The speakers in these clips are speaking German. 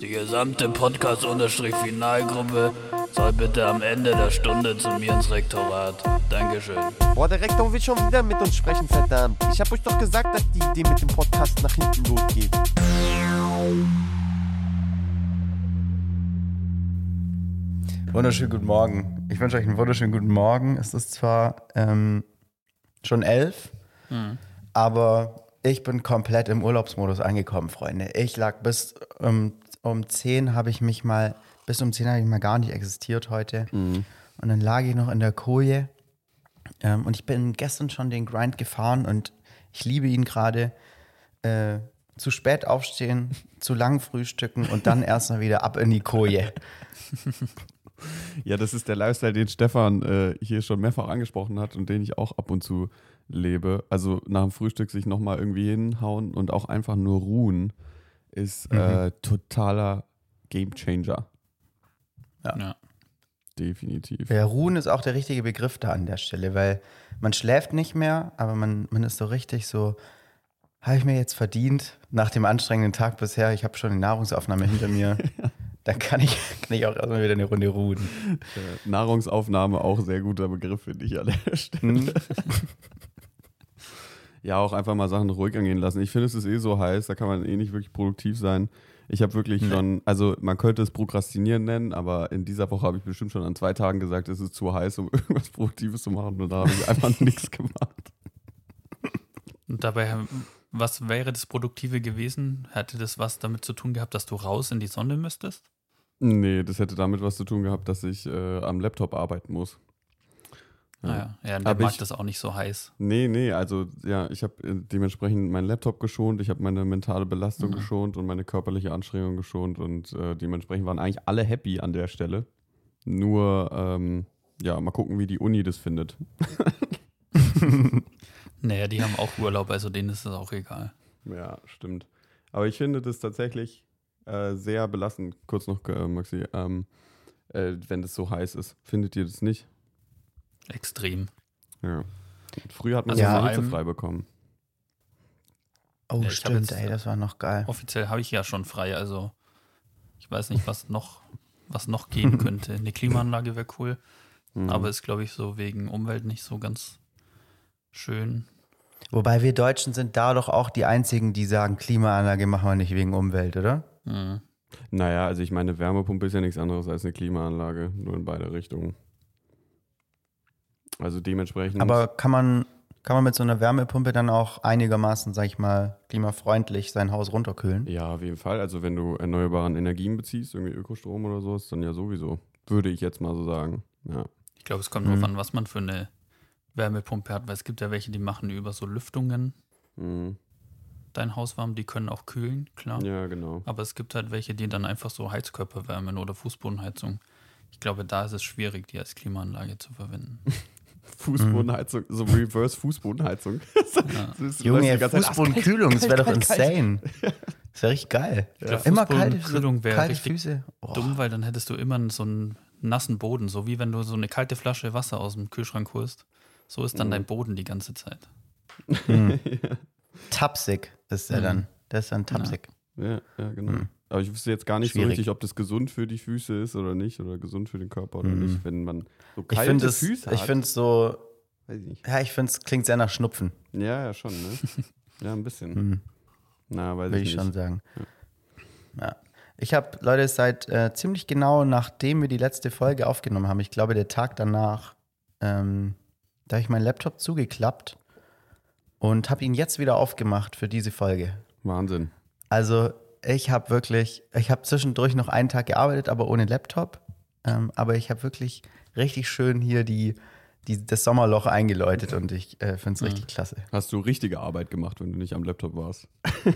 Die gesamte Podcast-Finalgruppe soll bitte am Ende der Stunde zu mir ins Rektorat. Dankeschön. Boah, der Rektor will schon wieder mit uns sprechen, verdammt. Ich hab euch doch gesagt, dass die Idee mit dem Podcast nach hinten losgeht. Wunderschönen guten Morgen. Ich wünsche euch einen wunderschönen guten Morgen. Es ist zwar ähm, schon elf, aber ich bin komplett im Urlaubsmodus angekommen, Freunde. Ich lag bis ähm, um 10 habe ich mich mal, bis um 10 habe ich mal gar nicht existiert heute. Und dann lag ich noch in der Koje. Ähm, und ich bin gestern schon den Grind gefahren und ich liebe ihn gerade. Äh, zu spät aufstehen, zu lang frühstücken und dann erst mal wieder ab in die Koje. Ja, das ist der Lifestyle, den Stefan äh, hier schon mehrfach angesprochen hat und den ich auch ab und zu lebe. Also nach dem Frühstück sich nochmal irgendwie hinhauen und auch einfach nur ruhen, ist äh, totaler Gamechanger. Ja. Definitiv. Ja, ruhen ist auch der richtige Begriff da an der Stelle, weil man schläft nicht mehr, aber man, man ist so richtig so, habe ich mir jetzt verdient nach dem anstrengenden Tag bisher, ich habe schon die Nahrungsaufnahme hinter mir, dann kann ich, kann ich auch erstmal wieder eine Runde ruhen. Äh, Nahrungsaufnahme auch sehr guter Begriff, finde ich an der Stelle. Ja, auch einfach mal Sachen ruhig angehen lassen. Ich finde, es ist eh so heiß, da kann man eh nicht wirklich produktiv sein. Ich habe wirklich schon, also man könnte es Prokrastinieren nennen, aber in dieser Woche habe ich bestimmt schon an zwei Tagen gesagt, es ist zu heiß, um irgendwas Produktives zu machen und da habe ich einfach nichts gemacht. Und dabei, was wäre das Produktive gewesen? Hätte das was damit zu tun gehabt, dass du raus in die Sonne müsstest? Nee, das hätte damit was zu tun gehabt, dass ich äh, am Laptop arbeiten muss. Naja, ja, der Aber mag ich- das auch nicht so heiß. Nee, nee, also ja, ich habe äh, dementsprechend meinen Laptop geschont, ich habe meine mentale Belastung Mhm. geschont und meine körperliche Anstrengung geschont und äh, dementsprechend waren eigentlich alle happy an der Stelle. Nur, ähm, ja, mal gucken, wie die Uni das findet. Naja, die haben auch Urlaub, also denen ist das auch egal. Ja, stimmt. Aber ich finde das tatsächlich äh, sehr belastend. Kurz noch, äh, Maxi, ähm, äh, wenn das so heiß ist. Findet ihr das nicht? Extrem. Ja. Früher hat man Also ja vor so allem- hitzefrei bekommen. Oh, Ja, stimmt, jetzt- ey, das war noch geil. Offiziell habe ich ja schon frei, also ich weiß nicht, was noch, was noch gehen könnte. Eine Klimaanlage wäre cool, Mhm. aber ist, glaube ich, so wegen Umwelt nicht so ganz schön. Wobei wir Deutschen sind da doch auch die einzigen, die sagen, Klimaanlage machen wir nicht wegen Umwelt, oder? Mhm. Naja, also ich meine, Wärmepumpe ist ja nichts anderes als eine Klimaanlage, nur in beide Richtungen. Also dementsprechend. Aber kann man, kann man mit so einer Wärmepumpe dann auch einigermaßen, sag ich mal, klimafreundlich sein Haus runterkühlen? ja, auf jeden Fall. Also wenn du erneuerbaren Energien beziehst, irgendwie Ökostrom oder so, ist dann ja sowieso. Würde ich jetzt mal so sagen. Ja. Ich glaube, es kommt Mhm. drauf an, was man für eine Wärmepumpe hat, weil es gibt ja welche, die machen über so Lüftungen Mhm. dein Haus warm, die können auch kühlen, klar. Ja, genau. Aber es gibt halt welche, die dann einfach so Heizkörper wärmen oder Fußbodenheizung. Ich glaube, da ist es schwierig, die als Klimaanlage zu verwenden. Fußbodenheizung, so Reverse Fußbodenheizung. Ja. Das ist- Junge, läuft die ganze Zeit, "Ah, Fußbodenkühlung, das wäre doch kalt, kalt, insane. Das wäre richtig geil. glaub, Immer kalte, Fußbodenkühlung wäre kalte richtig Füße. Oh. Dumm, weil dann hättest du immer so einen nassen Boden, so wie wenn du so eine kalte Flasche Wasser aus dem Kühlschrank holst. So ist dann Mhm. dein Boden die ganze Zeit. Tapsig ist er Mhm. dann. Der ist dann tapsig. Ja, ja, genau. Hm. Aber ich wüsste jetzt gar nicht so Schwierig. richtig, ob das gesund für die Füße ist oder nicht oder gesund für den Körper oder Mhm. nicht, wenn man so Ich kalte finde es, Füße ich hat. finde es so, Weiß ich nicht. ja, ich finde es klingt sehr nach Schnupfen, Ja, ja, schon, ne? Ja, ein bisschen. Mhm. Na, weiß würde ich ich nicht. schon sagen. Ja. Ich habe, Leute, seit äh, ziemlich genau nachdem wir die letzte Folge aufgenommen haben, ich glaube, der Tag danach, ähm, da habe ich meinen Laptop zugeklappt und habe ihn jetzt wieder aufgemacht für diese Folge. Wahnsinn. Also ich habe wirklich, ich habe zwischendurch noch einen Tag gearbeitet, aber ohne Laptop. Ähm, aber ich habe wirklich richtig schön hier die, die, das Sommerloch eingeläutet und ich äh, finde es richtig klasse. Hast du richtige Arbeit gemacht, wenn du nicht am Laptop warst?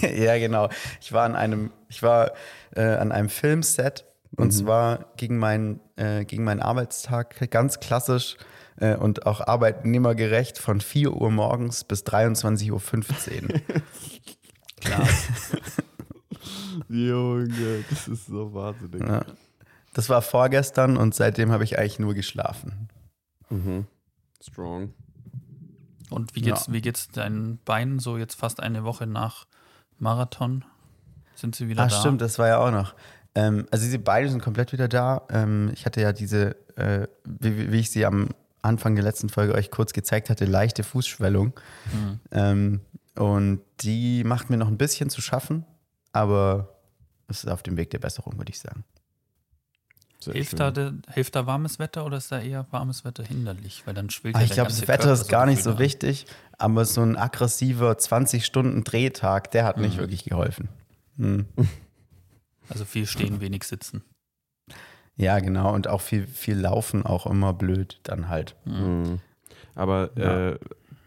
ja, genau. Ich war an einem, ich war äh, an einem Filmset und zwar gegen meinen, äh, gegen meinen Arbeitstag ganz klassisch äh, und auch arbeitnehmergerecht von 4 Uhr morgens bis 23.15 Uhr. Klar. Junge, das ist so wahnsinnig. Ja. Das war vorgestern und seitdem habe ich eigentlich nur geschlafen. Mhm. Strong. Und wie geht's, wie geht's deinen Beinen so jetzt fast eine Woche nach Marathon. Sind sie wieder Ah, da? stimmt, das war ja auch noch. Ähm, also diese beiden sind komplett wieder da. Ähm, ich hatte ja diese, äh, wie, wie ich sie am Anfang der letzten Folge euch kurz gezeigt hatte, leichte Fußschwellung. Mhm. Ähm, und die macht mir noch ein bisschen zu schaffen, aber es ist auf dem Weg der Besserung, würde ich sagen. Sehr Hilft schön. da, de- hilft da warmes Wetter oder ist da eher warmes Wetter hinderlich? Weil dann schwillt Ah, ja ich glaube, das Wetter Körper ist gar nicht so wichtig, aber so ein aggressiver 20-Stunden-Drehtag, der hat nicht Mhm. wirklich geholfen. Hm. Also viel stehen, wenig sitzen. Ja, genau. Und auch viel, viel Laufen auch immer blöd dann halt. Mhm. Aber Ja. äh,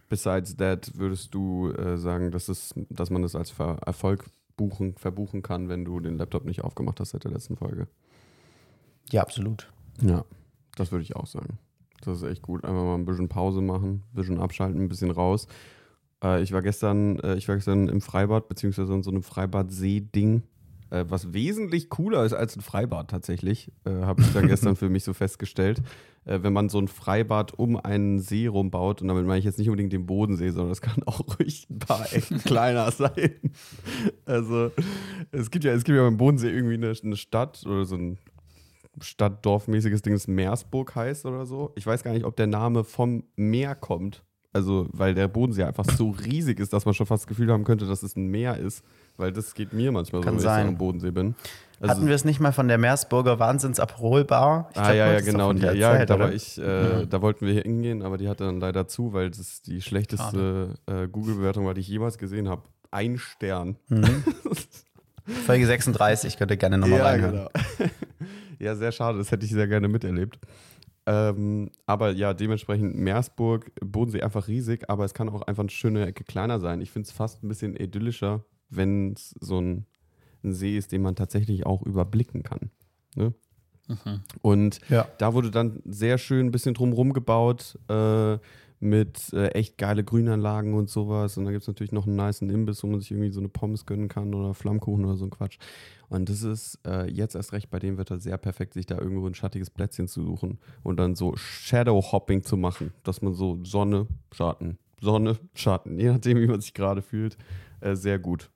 besides that würdest du äh, sagen, dass, es, dass man das als Ver Erfolg buchen, verbuchen kann, wenn du den Laptop nicht aufgemacht hast seit der letzten Folge? Ja, absolut. Ja, das würde ich auch sagen. Das ist echt gut. Einfach mal ein bisschen Pause machen, ein bisschen abschalten, ein bisschen raus. Äh, ich war gestern, äh, ich war gestern im Freibad, beziehungsweise in so einem Freibad-See-Ding, äh, was wesentlich cooler ist als ein Freibad tatsächlich, äh, habe ich dann gestern für mich so festgestellt. Äh, wenn man so ein Freibad um einen See rumbaut, und damit meine ich jetzt nicht unbedingt den Bodensee, sondern das kann auch ruhig ein paar Ecken kleiner sein. Also es gibt ja, es gibt ja beim Bodensee irgendwie eine, eine Stadt oder so ein Stadtdorfmäßiges Ding, das Meersburg heißt oder so. Ich weiß gar nicht, ob der Name vom Meer kommt. Also, weil der Bodensee einfach so riesig ist, dass man schon fast das Gefühl haben könnte, dass es ein Meer ist. Weil das geht mir manchmal Kann so, wenn sein. ich so am Bodensee bin. Also, Hatten wir es nicht mal von der Meersburger Wahnsinns-Abholbar? Ich ah, glaub, ja, ja, genau. Die, der ja, erzählt, da, ich, äh, da wollten wir hier hingehen, aber die hatte dann leider zu, weil das die schlechteste äh, Google-Bewertung war, die ich jemals gesehen habe. Ein Stern. Mhm. Folge 36, könnt ihr gerne nochmal reinhören. genau. ja, sehr schade, das hätte ich sehr gerne miterlebt. Ähm, aber ja, dementsprechend Meersburg, Bodensee einfach riesig, aber es kann auch einfach eine schöne Ecke kleiner sein. Ich finde es fast ein bisschen idyllischer, wenn es so ein, ein See ist, den man tatsächlich auch überblicken kann. Ne? Mhm. Und Ja. da wurde dann sehr schön ein bisschen drumherum gebaut äh, mit äh, echt geile Grünanlagen und sowas. Und da gibt es natürlich noch einen niceen Imbiss, wo man sich irgendwie so eine Pommes gönnen kann oder Flammkuchen oder so ein Quatsch. Und das ist äh, jetzt erst recht bei dem Wetter sehr perfekt, sich da irgendwo ein schattiges Plätzchen zu suchen und dann so Shadow-Hopping zu machen, dass man so Sonne, Schatten, Sonne, Schatten, je nachdem, wie man sich gerade fühlt, äh, sehr gut.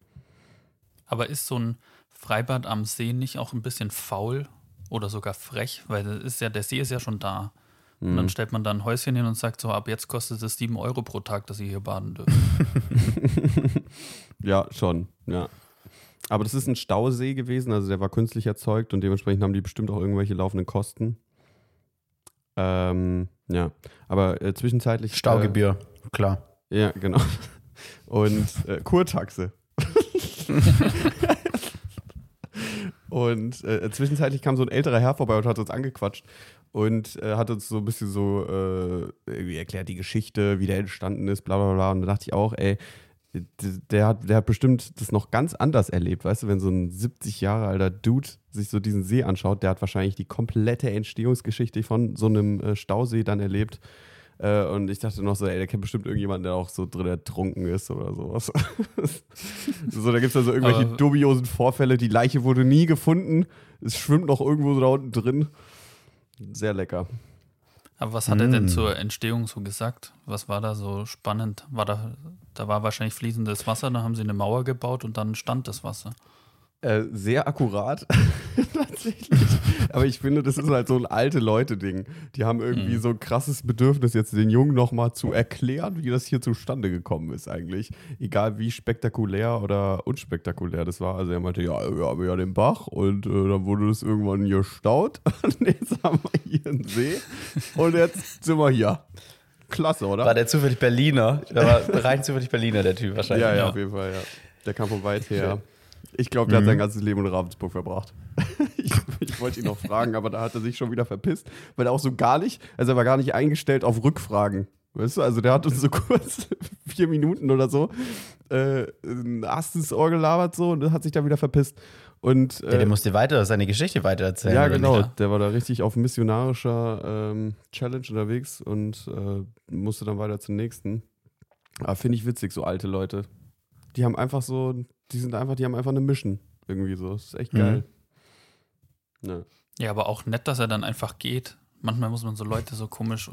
Aber ist so ein Freibad am See nicht auch ein bisschen faul oder sogar frech? Weil das ist ja, der See ist ja schon da. Und Mhm. dann stellt man da ein Häuschen hin und sagt so, ab jetzt kostet es 7 Euro pro Tag, dass ihr hier baden dürft. Ja, schon, ja. Aber das ist ein Stausee gewesen, also der war künstlich erzeugt und dementsprechend haben die bestimmt auch irgendwelche laufenden Kosten. Ähm, ja, aber äh, zwischenzeitlich. Staugebühr, klar. Äh, ja, genau. Und äh, Kurtaxe. und äh, zwischenzeitlich kam so ein älterer Herr vorbei und hat uns angequatscht und äh, hat uns so ein bisschen so äh, irgendwie erklärt die Geschichte, wie der entstanden ist, bla bla bla. Und da dachte ich auch, ey, der hat, der hat bestimmt das noch ganz anders erlebt, weißt du, wenn so ein 70 Jahre alter Dude sich so diesen See anschaut, der hat wahrscheinlich die komplette Entstehungsgeschichte von so einem äh, Stausee dann erlebt. Äh, und ich dachte noch so, ey, der kennt bestimmt irgendjemanden, der auch so drin ertrunken ist oder sowas. so, da gibt es also irgendwelche Aber- dubiosen Vorfälle. Die Leiche wurde nie gefunden. Es schwimmt noch irgendwo so da unten drin. Sehr lecker. Aber was hat er denn Mm. zur Entstehung so gesagt? Was war da so spannend? War da, da war wahrscheinlich fließendes Wasser, da haben sie eine Mauer gebaut und dann stand das Wasser. Äh, sehr akkurat, tatsächlich. Aber ich finde, das ist halt so ein alte Leute-Ding. Die haben irgendwie Mhm. so ein krasses Bedürfnis, jetzt den Jungen nochmal zu erklären, wie das hier zustande gekommen ist, eigentlich. Egal wie spektakulär oder unspektakulär das war. Also er meinte, ja, wir haben ja den Bach und äh, dann wurde das irgendwann gestaut. Und jetzt haben wir hier einen See. Und jetzt sind wir hier. Klasse, oder? War der zufällig Berliner? Der war rein zufällig Berliner, der Typ wahrscheinlich. Ja, ja, Ja. auf jeden Fall, ja. Der kam von weit her. Ich glaube, der hat sein ganzes Leben in Ravensburg verbracht. ich ich wollte ihn noch fragen, aber da hat er sich schon wieder verpisst, weil er auch so gar nicht, also er war gar nicht eingestellt auf Rückfragen. Weißt du, also der hat uns so kurz, vier Minuten oder so, äh, ein Ast ins Ohr gelabert so und hat sich dann wieder verpisst. Und Der, der äh, musste weiter, seine Geschichte weitererzählen. ja, oder genau. nicht? Der war da richtig auf missionarischer ähm, Challenge unterwegs und äh, musste dann weiter zum nächsten. Aber finde ich witzig, so alte Leute. Die haben einfach so, die sind einfach, die haben einfach eine Mission irgendwie so. Das ist echt Mhm. geil. Ja. Ja, aber auch nett, dass er dann einfach geht. Manchmal muss man so Leute so komisch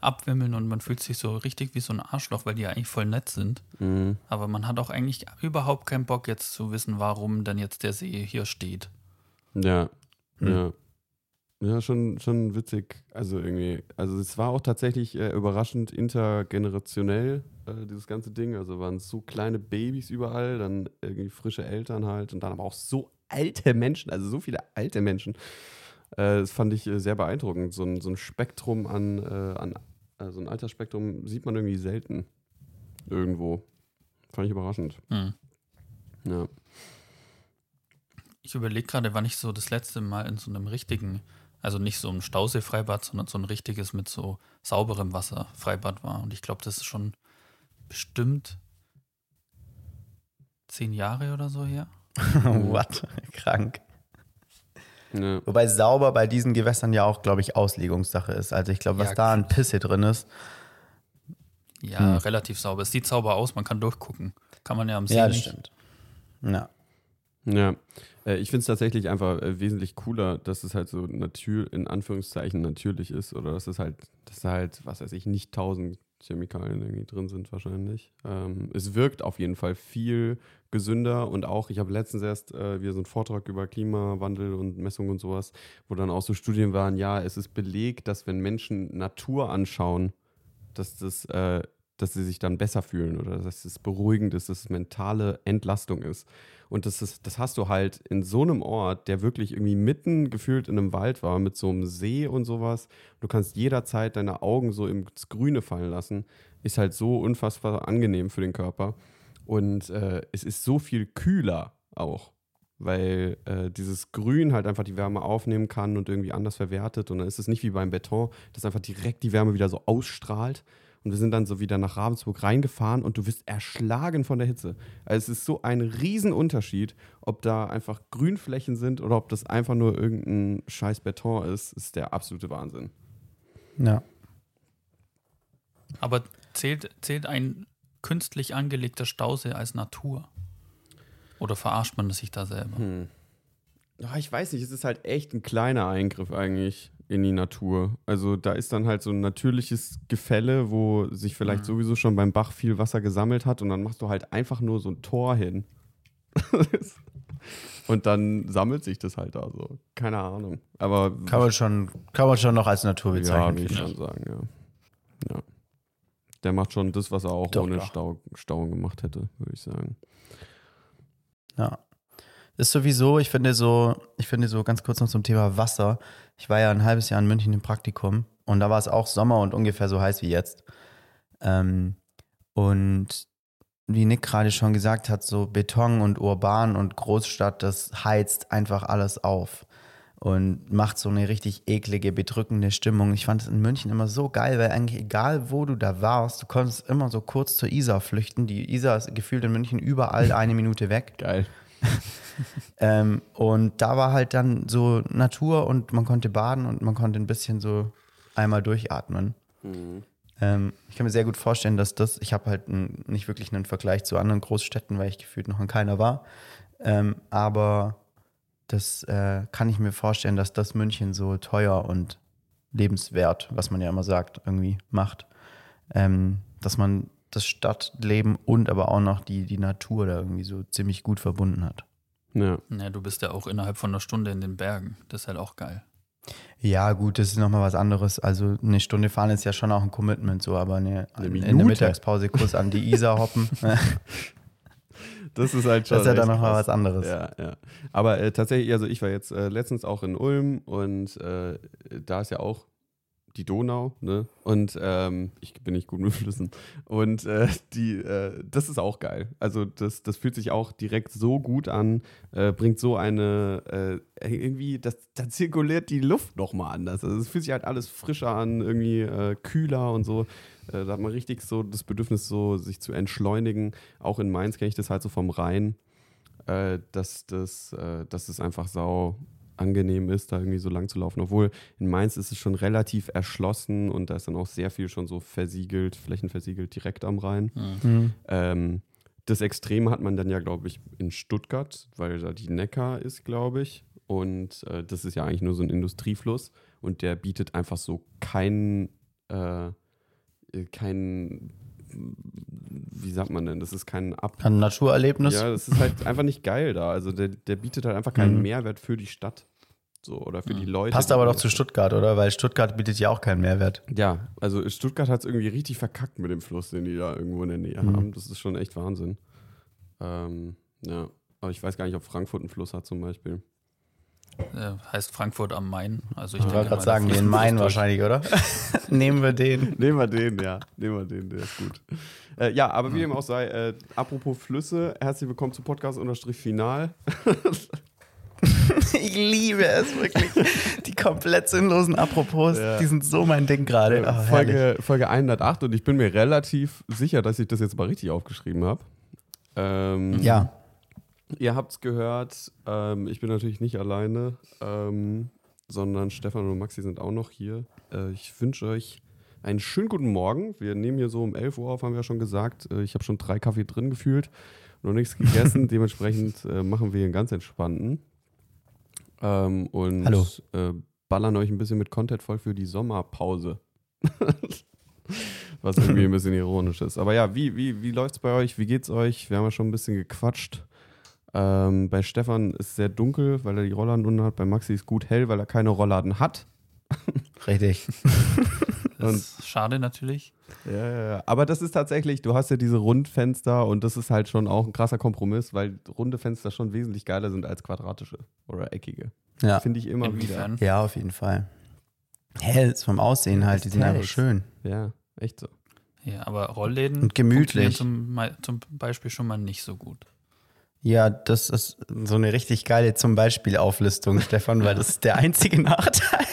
abwimmeln und man fühlt sich so richtig wie so ein Arschloch, weil die ja eigentlich voll nett sind. Mhm. Aber man hat auch eigentlich überhaupt keinen Bock jetzt zu wissen, warum denn jetzt der See hier steht. Ja, Hm. ja. Ja, schon, schon witzig. Also irgendwie, also es war auch tatsächlich äh, überraschend intergenerationell, äh, dieses ganze Ding. Also waren so kleine Babys überall, dann irgendwie frische Eltern halt und dann aber auch so alte Menschen, also so viele alte Menschen. Äh, das fand ich äh, sehr beeindruckend. So ein, so ein Spektrum an, äh, an so ein Altersspektrum sieht man irgendwie selten irgendwo. Fand ich überraschend. Hm. Ja. Ich überlege gerade, wann ich so das letzte Mal in so einem richtigen, also nicht so ein Stauseefreibad, sondern so ein richtiges mit so sauberem Wasser Freibad war. Und ich glaube, das ist schon bestimmt zehn Jahre oder so her. What? Krank. Ja. Wobei sauber bei diesen Gewässern ja auch, glaube ich, Auslegungssache ist. Also ich glaube, was Ja, da an Pisse drin ist. Ja, Hm. relativ sauber. Es sieht sauber aus, man kann durchgucken. Kann man ja am See Ja, das nicht. stimmt. Ja. Ja, äh, ich finde es tatsächlich einfach äh, wesentlich cooler, dass es halt so natür in Anführungszeichen natürlich ist oder dass es halt, dass da halt, was weiß ich, nicht tausend Chemikalien irgendwie drin sind wahrscheinlich. Ähm, es wirkt auf jeden Fall viel gesünder und auch, ich habe letztens erst äh, wieder so einen Vortrag über Klimawandel und Messung und sowas, wo dann auch so Studien waren, ja, es ist belegt, dass wenn Menschen Natur anschauen, dass das, äh, dass sie sich dann besser fühlen oder dass es beruhigend ist, dass es mentale Entlastung ist. Und das, ist, das hast du halt in so einem Ort, der wirklich irgendwie mitten gefühlt in einem Wald war, mit so einem See und sowas. Du kannst jederzeit deine Augen so ins Grüne fallen lassen. Ist halt so unfassbar angenehm für den Körper. Und äh, es ist so viel kühler auch, weil äh, dieses Grün halt einfach die Wärme aufnehmen kann und irgendwie anders verwertet. Und dann ist es nicht wie beim Beton, das einfach direkt die Wärme wieder so ausstrahlt. Und wir sind dann so wieder nach Ravensburg reingefahren und du wirst erschlagen von der Hitze. Also es ist so ein Riesenunterschied, ob da einfach Grünflächen sind oder ob das einfach nur irgendein scheiß Beton ist, ist der absolute Wahnsinn. Ja. Aber zählt, zählt ein künstlich angelegter Stausee als Natur? Oder verarscht man sich da selber? Hm. Ah, ich weiß nicht, es ist halt echt ein kleiner Eingriff eigentlich in die Natur. Also da ist dann halt so ein natürliches Gefälle, wo sich vielleicht Mhm. sowieso schon beim Bach viel Wasser gesammelt hat und dann machst du halt einfach nur so ein Tor hin. und dann sammelt sich das halt da so. Keine Ahnung. Aber Kann man schon, kann man schon noch als Natur ja, bezeichnen. würde ich schon sagen, ja. ja. Der macht schon das, was er auch Doch, ohne ja. Stau, Stauung gemacht hätte, würde ich sagen. Ja. Ist sowieso, ich finde so, ich finde so ganz kurz noch zum Thema Wasser. Ich war ja ein halbes Jahr in München im Praktikum und da war es auch Sommer und ungefähr so heiß wie jetzt. Ähm, und wie Nick gerade schon gesagt hat, so Beton und Urban und Großstadt, das heizt einfach alles auf und macht so eine richtig eklige, bedrückende Stimmung. Ich fand es in München immer so geil, weil eigentlich egal, wo du da warst, du konntest immer so kurz zur Isar flüchten. Die Isar ist gefühlt in München überall eine Minute weg. Geil. Ähm, und da war halt dann so Natur und man konnte baden und man konnte ein bisschen so einmal durchatmen. Ähm, ich kann mir sehr gut vorstellen, dass das, ich habe halt n- nicht wirklich einen Vergleich zu anderen Großstädten, weil ich gefühlt noch in keiner war. Ähm, aber das äh, kann ich mir vorstellen, dass das München so teuer und lebenswert, was man ja immer sagt, irgendwie macht. Ähm, dass man das Stadtleben und aber auch noch die, die Natur da irgendwie so ziemlich gut verbunden hat. Ja. Ja, du bist ja auch innerhalb von einer Stunde in den Bergen. Das ist halt auch geil. Ja, gut, das ist nochmal was anderes. Also eine Stunde fahren ist ja schon auch ein Commitment, so, aber eine, Eine in der Mittagspause kurz an die Isar hoppen, das Das ist halt schon. ist ja dann nochmal was anderes. Ja, ja. Aber äh, tatsächlich, also ich war jetzt äh, letztens auch in Ulm und äh, da ist ja auch die Donau, ne? Und ähm, ich bin nicht gut mit Flüssen. Und äh, die, äh, das ist auch geil. Also das, das fühlt sich auch direkt so gut an, äh, bringt so eine, äh, irgendwie, das, da zirkuliert die Luft nochmal anders. Also es fühlt sich halt alles frischer an, irgendwie äh, kühler und so. Äh, da hat man richtig so das Bedürfnis, so sich zu entschleunigen. Auch in Mainz kenne ich das halt so vom Rhein dass, das, dass es einfach sau angenehm ist, da irgendwie so lang zu laufen. Obwohl in Mainz ist es schon relativ erschlossen und da ist dann auch sehr viel schon so versiegelt, flächenversiegelt direkt am Rhein. Mhm. Ähm, das Extrem hat man dann ja, glaube ich, in Stuttgart, weil da die Neckar ist, glaube ich. Und äh, das ist ja eigentlich nur so ein Industriefluss und der bietet einfach so keinen, äh, äh, kein, wie sagt man denn, das ist kein Ab... Ein Naturerlebnis. Ja, das ist halt einfach nicht geil da. Also der, der bietet halt einfach keinen Mhm. Mehrwert für die Stadt. So, oder für die Leute. Passt aber doch zu. Stuttgart, oder? Weil Stuttgart bietet ja auch keinen Mehrwert. Ja, also Stuttgart hat es irgendwie richtig verkackt mit dem Fluss, den die da irgendwo in der Nähe Mhm. haben. Das ist schon echt Wahnsinn. Ähm, ja, aber ich weiß gar nicht, ob Frankfurt einen Fluss hat zum Beispiel. Äh, heißt Frankfurt am Main. Also ich Ich wollte gerade sagen, den Main wahrscheinlich, oder? Nehmen wir den. Nehmen wir den, ja. Nehmen wir den, der ist gut. Äh, ja, aber wie dem auch sei, äh, apropos Flüsse, herzlich willkommen zu Podcast-Final. Ich liebe es wirklich. Die komplett sinnlosen Apropos, Ja. die sind so mein Ding gerade. Äh, Oh, herrlich. Folge, Folge 108 und ich bin mir relativ sicher, dass ich das jetzt mal richtig aufgeschrieben habe. Ähm, Ja, Ihr habt es gehört, ähm, ich bin natürlich nicht alleine, ähm, sondern Stefan und Maxi sind auch noch hier. Äh, ich wünsche euch einen schönen guten Morgen. Wir nehmen hier so um 11 Uhr auf, haben wir ja schon gesagt. Äh, ich habe schon drei Kaffee drin gefühlt, noch nichts gegessen. Dementsprechend äh, machen wir hier einen ganz entspannten. Ähm, und Hallo. Äh, ballern euch ein bisschen mit Content voll für die Sommerpause. Was irgendwie ein bisschen ironisch ist. Aber ja, wie, wie, wie läuft es bei euch? Wie geht's euch? Wir haben ja schon ein bisschen gequatscht. Ähm, bei Stefan ist es sehr dunkel, weil er die Rollladen unten hat. Bei Maxi ist gut hell, weil er keine Rollladen hat. richtig. Das ist schade natürlich. Ja, ja, ja. Aber das ist tatsächlich, du hast ja diese Rundfenster und das ist halt schon auch ein krasser Kompromiss, weil runde Fenster schon wesentlich geiler sind als quadratische oder eckige. Ja. Finde ich immer wieder. Inwiefern? ja, auf jeden Fall. Hell vom Aussehen halt, die sind einfach schön. Ja, echt so. Ja, aber Rollläden Und gemütlich. funktionieren Zum, zum Beispiel schon mal nicht so gut. Ja, das ist so eine richtig geile zum Beispiel Auflistung, Stefan, weil das ist der einzige Nachteil.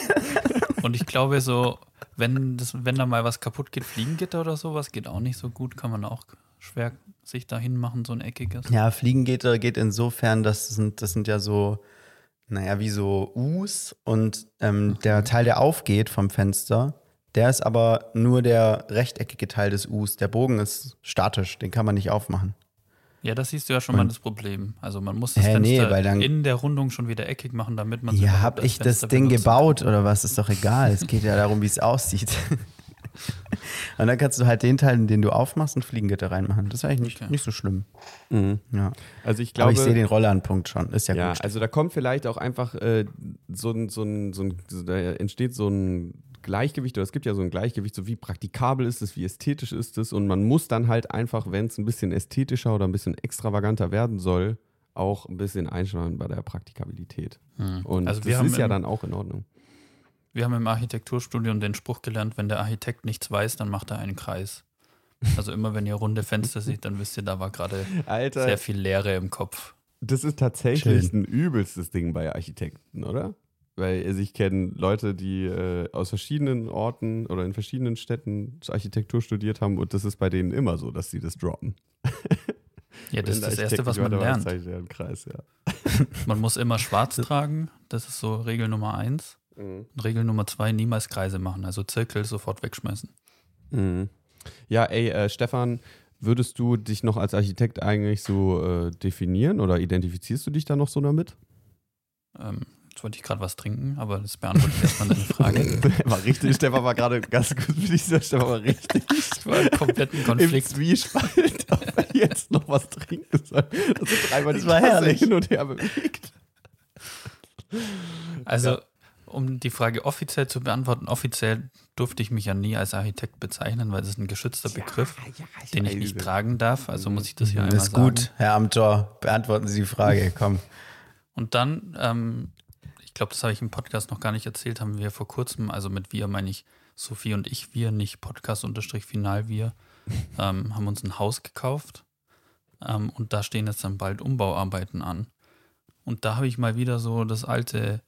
Und ich glaube so, wenn, das, wenn da mal was kaputt geht, Fliegengitter oder sowas, geht auch nicht so gut, kann man auch schwer sich dahin machen, so ein eckiges. Ja, Fliegengitter geht insofern, das sind, das sind ja so, naja, wie so U's und ähm, der Teil, der aufgeht vom Fenster, der ist aber nur der rechteckige Teil des U's. Der Bogen ist statisch, den kann man nicht aufmachen. Ja, das siehst du ja schon mal Und- das Problem. Also man muss das Hä, nee, Fenster weil dann- in der Rundung schon wieder eckig machen, damit man Ja, hab ich das Ding benutzen gebaut oder was? Ist doch egal. Es geht ja darum, wie es aussieht. Und dann kannst du halt den Teil, den du aufmachst, ein Fliegengitter reinmachen. Das ist eigentlich nicht, Okay. nicht so schlimm. Mhm. Ja. Also ich Aber glaube, ich sehe den Rollanpunkt schon. Ist ja, Ja, gut. also da kommt vielleicht auch einfach äh, so ein, so ein, so ein, so, da entsteht so ein Gleichgewicht, oder es gibt ja so ein Gleichgewicht, so wie praktikabel ist es, wie ästhetisch ist es und man muss dann halt einfach, wenn es ein bisschen ästhetischer oder ein bisschen extravaganter werden soll, auch ein bisschen einschneiden bei der Praktikabilität. Hm. Und Also das ist ja dann auch in Ordnung. Wir haben im Architekturstudium den Spruch gelernt, wenn der Architekt nichts weiß, dann macht er einen Kreis. Also immer wenn ihr runde Fenster seht, dann wisst ihr, da war gerade sehr viel Leere im Kopf. das ist tatsächlich Schön. ein übelstes Ding bei Architekten, oder? Weil also ich kenne Leute, die äh, aus verschiedenen Orten oder in verschiedenen Städten Architektur studiert haben und das ist bei denen immer so, dass sie das droppen. Ja, das ist das Erste, was man lernt. er Kreis, ja. Man muss immer schwarz tragen, das ist so Regel Nummer eins. Und Regel Nummer zwei, niemals Kreise machen, also Zirkel sofort wegschmeißen. Mhm. Ja, ey, äh, Stefan, würdest du dich noch als Architekt eigentlich so äh, definieren oder identifizierst du dich da noch so damit? Ähm, jetzt wollte ich gerade was trinken, aber das beantwortet erstmal deine Frage. war richtig, Stefan war gerade ganz gut für dich, Stefan war richtig Ich war im kompletten im Konflikt. Zwiespalt, ob er jetzt noch was trinken soll. Das ist dreimal Das die war Tasse herrlich. hin und her bewegt. Also, um die Frage offiziell zu beantworten, offiziell durfte ich mich ja nie als Architekt bezeichnen, weil das ist ein geschützter Begriff, den ich nicht tragen darf. Also muss ich das hier einmal ist sagen. gut, Herr Amtor. Beantworten Sie die Frage. Komm. Und dann, ähm, ich glaube, das habe ich im Podcast noch gar nicht erzählt, haben wir vor kurzem, also mit wir meine ich Sophie und ich, wir, nicht Podcast unterstrich final wir, ähm, haben uns ein Haus gekauft ähm, und da stehen jetzt dann bald Umbauarbeiten an. Und da habe ich mal wieder so das alte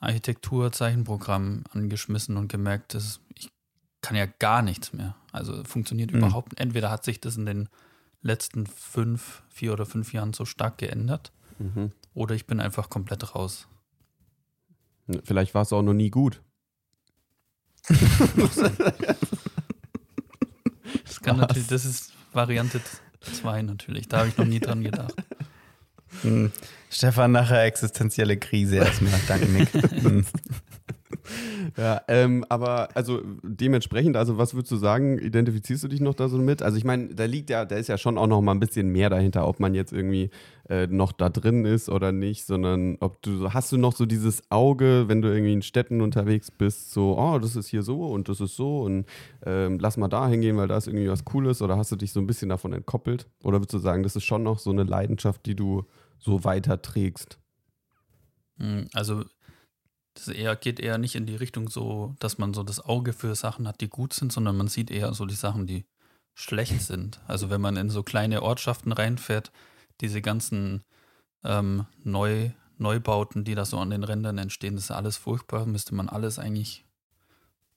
Architektur-Zeichenprogramm angeschmissen und gemerkt, dass ich kann ja gar nichts mehr. Also funktioniert Mhm. überhaupt. Entweder hat sich das in den letzten fünf, vier oder fünf Jahren so stark geändert Mhm. oder ich bin einfach komplett raus. Vielleicht war es auch noch nie gut. Das kann natürlich, das ist Variante 2 natürlich. Da habe ich noch nie dran gedacht. Hm. Stefan, nachher existenzielle Krise erstmal. Danke, Nick. Ja, ähm, aber also dementsprechend, also was würdest du sagen, identifizierst du dich noch da so mit? Also ich meine, da liegt ja, da ist ja schon auch noch mal ein bisschen mehr dahinter, ob man jetzt irgendwie äh, noch da drin ist oder nicht, sondern ob du, hast du noch so dieses Auge, wenn du irgendwie in Städten unterwegs bist, so, oh, das ist hier so und das ist so und ähm, lass mal da hingehen, weil da ist irgendwie was Cooles oder hast du dich so ein bisschen davon entkoppelt? Oder würdest du sagen, das ist schon noch so eine Leidenschaft, die du so weiterträgst? Hm, Also das eher, geht eher nicht in die Richtung so, dass man so das Auge für Sachen hat, die gut sind, sondern man sieht eher so die Sachen, die schlecht sind. Also wenn man in so kleine Ortschaften reinfährt, diese ganzen ähm, Neu, Neubauten, die da so an den Rändern entstehen, das ist alles furchtbar, müsste man alles eigentlich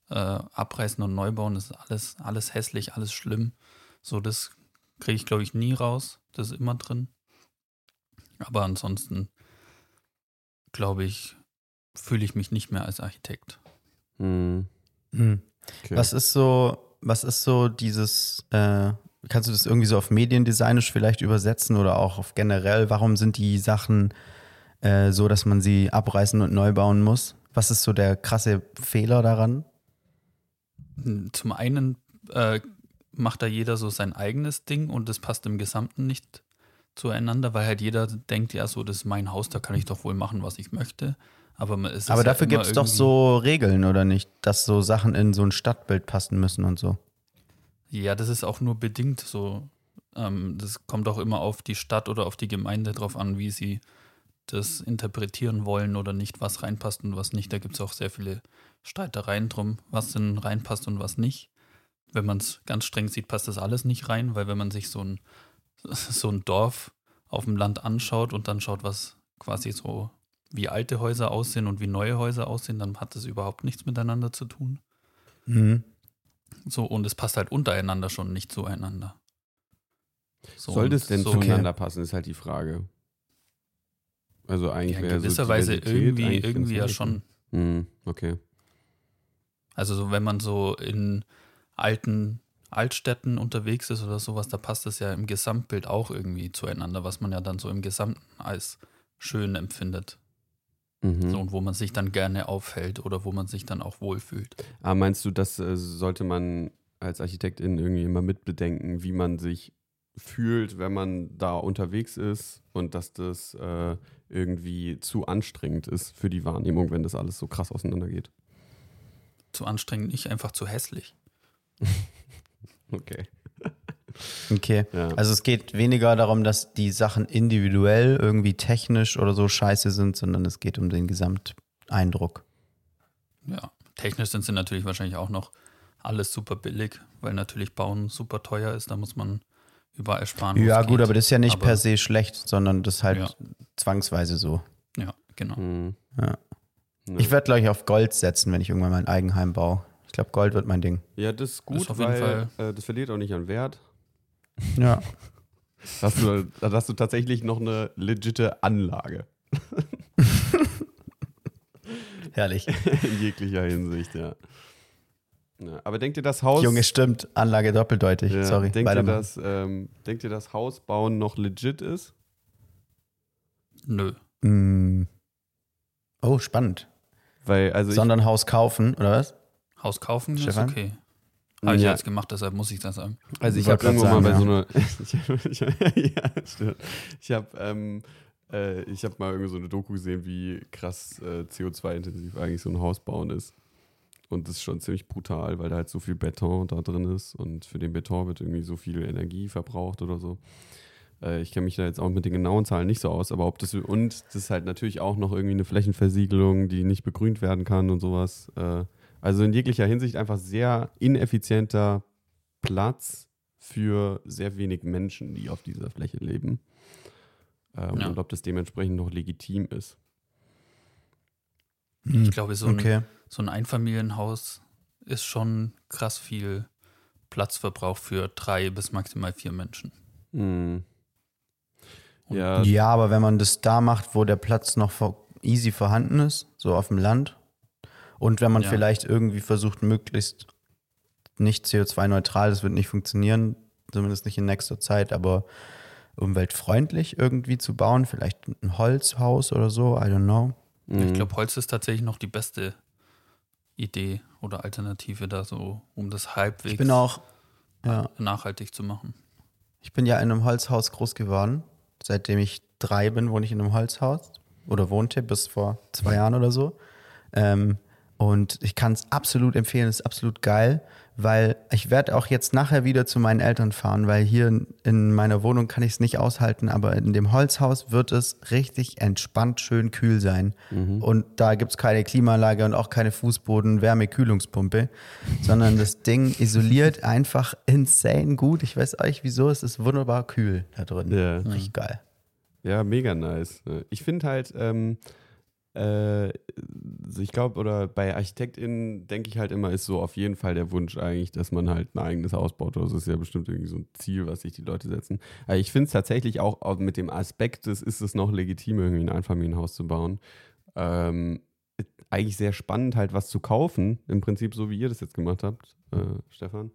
äh, abreißen und neu bauen. Das ist alles, alles hässlich, alles schlimm. So, das kriege ich, glaube ich, nie raus. Das ist immer drin. Aber ansonsten, glaube ich, fühle ich mich nicht mehr als Architekt. Hm. Hm. Okay. Was ist so, was ist so dieses, äh, kannst du das irgendwie so auf mediendesignisch vielleicht übersetzen oder auch auf generell, warum sind die Sachen äh, so, dass man sie abreißen und neu bauen muss? Was ist so der krasse Fehler daran? Zum einen äh, macht da jeder so sein eigenes Ding und das passt im Gesamten nicht zueinander, weil halt jeder denkt, ja, so, das ist mein Haus, da kann ich doch wohl machen, was ich möchte. Aber, Aber ja dafür gibt es doch so Regeln, oder nicht? Dass so Sachen in so ein Stadtbild passen müssen und so. Ja, das ist auch nur bedingt so. Ähm, das kommt auch immer auf die Stadt oder auf die Gemeinde drauf an, wie sie das interpretieren wollen oder nicht, was reinpasst und was nicht. Da gibt es auch sehr viele Streitereien drum, was denn reinpasst und was nicht. Wenn man es ganz streng sieht, passt das alles nicht rein, weil wenn man sich so ein, so ein Dorf auf dem Land anschaut und dann schaut, was quasi so wie alte Häuser aussehen und wie neue Häuser aussehen, dann hat das überhaupt nichts miteinander zu tun. Mhm. So, und es passt halt untereinander schon nicht zueinander. So, Soll und das denn so, zueinander passen, ist halt die Frage. Also eigentlich Ja, in wäre so gewisser Weise Diversität irgendwie, irgendwie ja schon. Hm, okay. Also so, wenn man so in alten Altstädten unterwegs ist oder sowas, da passt es ja im Gesamtbild auch irgendwie zueinander, was man ja dann so im Gesamten als schön empfindet. Mhm. So, und wo man sich dann gerne aufhält oder wo man sich dann auch wohlfühlt. Aber Ah, meinst du, das äh, sollte man als Architektin irgendwie immer mitbedenken, wie man sich fühlt, wenn man da unterwegs ist und dass das äh, irgendwie zu anstrengend ist für die Wahrnehmung, wenn das alles so krass auseinandergeht? Zu anstrengend, nicht einfach zu hässlich. Okay. Okay. Ja. Also es geht weniger darum, dass die Sachen individuell irgendwie technisch oder so scheiße sind, sondern es geht um den Gesamteindruck. Ja, technisch sind sie natürlich wahrscheinlich auch noch alles super billig, weil natürlich Bauen super teuer ist. Da muss man überall sparen. Ja, gut, geht. aber das ist ja nicht Aber- per se schlecht, sondern das ist halt Ja. zwangsweise so. Ja, genau. Mhm. Ja. Ja. Ich werde, glaube ich, auf Gold setzen, wenn ich irgendwann mein Eigenheim baue. Ich glaube, Gold wird mein Ding. ja, das ist gut, Ist auf jeden weil äh, das verliert auch nicht an Wert. Ja. Hast du, da hast du tatsächlich noch eine legitte Anlage. Herrlich. In jeglicher Hinsicht, ja. ja. Aber denkt ihr, das Haus. Junge, stimmt. Anlage doppeldeutig. ja, Sorry. denkt, ihr, dass, ähm, denkt ihr, dass Haus bauen noch legit ist? Nö. Mm. Oh, spannend. Weil, also ich, Sondern Haus kaufen, oder was? Haus kaufen Stefan? ist okay. Habe ich Ja. jetzt gemacht, deshalb muss ich das sagen. also ich habe irgendwo mal bei sagen, so einer. ich, ich, ja, stimmt. Ich habe ähm, äh, ich hab mal irgendwie so eine Doku gesehen, wie krass äh, CO2-intensiv eigentlich so ein Haus bauen ist. Und das ist schon ziemlich brutal, weil da halt so viel Beton da drin ist und für den Beton wird irgendwie so viel Energie verbraucht oder so. Äh, ich kenne mich da jetzt auch mit den genauen Zahlen nicht so aus, aber ob das und das ist halt natürlich auch noch irgendwie eine Flächenversiegelung, die nicht begrünt werden kann und sowas. Äh, also in jeglicher Hinsicht einfach sehr ineffizienter Platz für sehr wenig Menschen, die auf dieser Fläche leben. Ähm, Ja. Und ob das dementsprechend noch legitim ist. Ich glaube, so ein, Okay. so ein Einfamilienhaus ist schon krass viel Platzverbrauch für drei bis maximal vier Menschen. Hm. Und- Ja, Ja, aber wenn man das da macht, wo der Platz noch easy vorhanden ist, so auf dem Land, und wenn man Ja. vielleicht irgendwie versucht, möglichst nicht CO2-neutral, das wird nicht funktionieren, zumindest nicht in nächster Zeit, aber umweltfreundlich irgendwie zu bauen, vielleicht ein Holzhaus oder so, I don't know. Ich glaube, Holz ist tatsächlich noch die beste Idee oder Alternative da so, um das halbwegs Ich bin auch, ja, nachhaltig zu machen. ich bin ja in einem Holzhaus groß geworden. Seitdem ich drei bin, wohne ich in einem Holzhaus oder wohnte bis vor zwei Jahren oder so. Ähm, und ich kann es absolut empfehlen, es ist absolut geil, weil ich werde auch jetzt nachher wieder zu meinen Eltern fahren, weil hier in, in meiner Wohnung kann ich es nicht aushalten, aber in dem Holzhaus wird es richtig entspannt, schön kühl sein. Und da gibt es keine Klimaanlage und auch keine Fußboden-Wärmekühlungspumpe, sondern das Ding isoliert einfach insane gut. Ich weiß euch wieso, es ist wunderbar kühl da drin. Ja. Richtig geil. Ja, mega nice. Ich finde halt, ähm, äh, ich glaube, oder bei ArchitektInnen denke ich halt immer, ist so auf jeden Fall der Wunsch eigentlich, dass man halt ein eigenes Haus baut. Das ist ja bestimmt irgendwie so ein Ziel, was sich die Leute setzen. Aber ich finde es tatsächlich auch, auch mit dem Aspekt, des, ist es noch legitim, irgendwie ein Einfamilienhaus zu bauen. Ähm, eigentlich sehr spannend, halt was zu kaufen, im Prinzip so wie ihr das jetzt gemacht habt, äh, Stefan.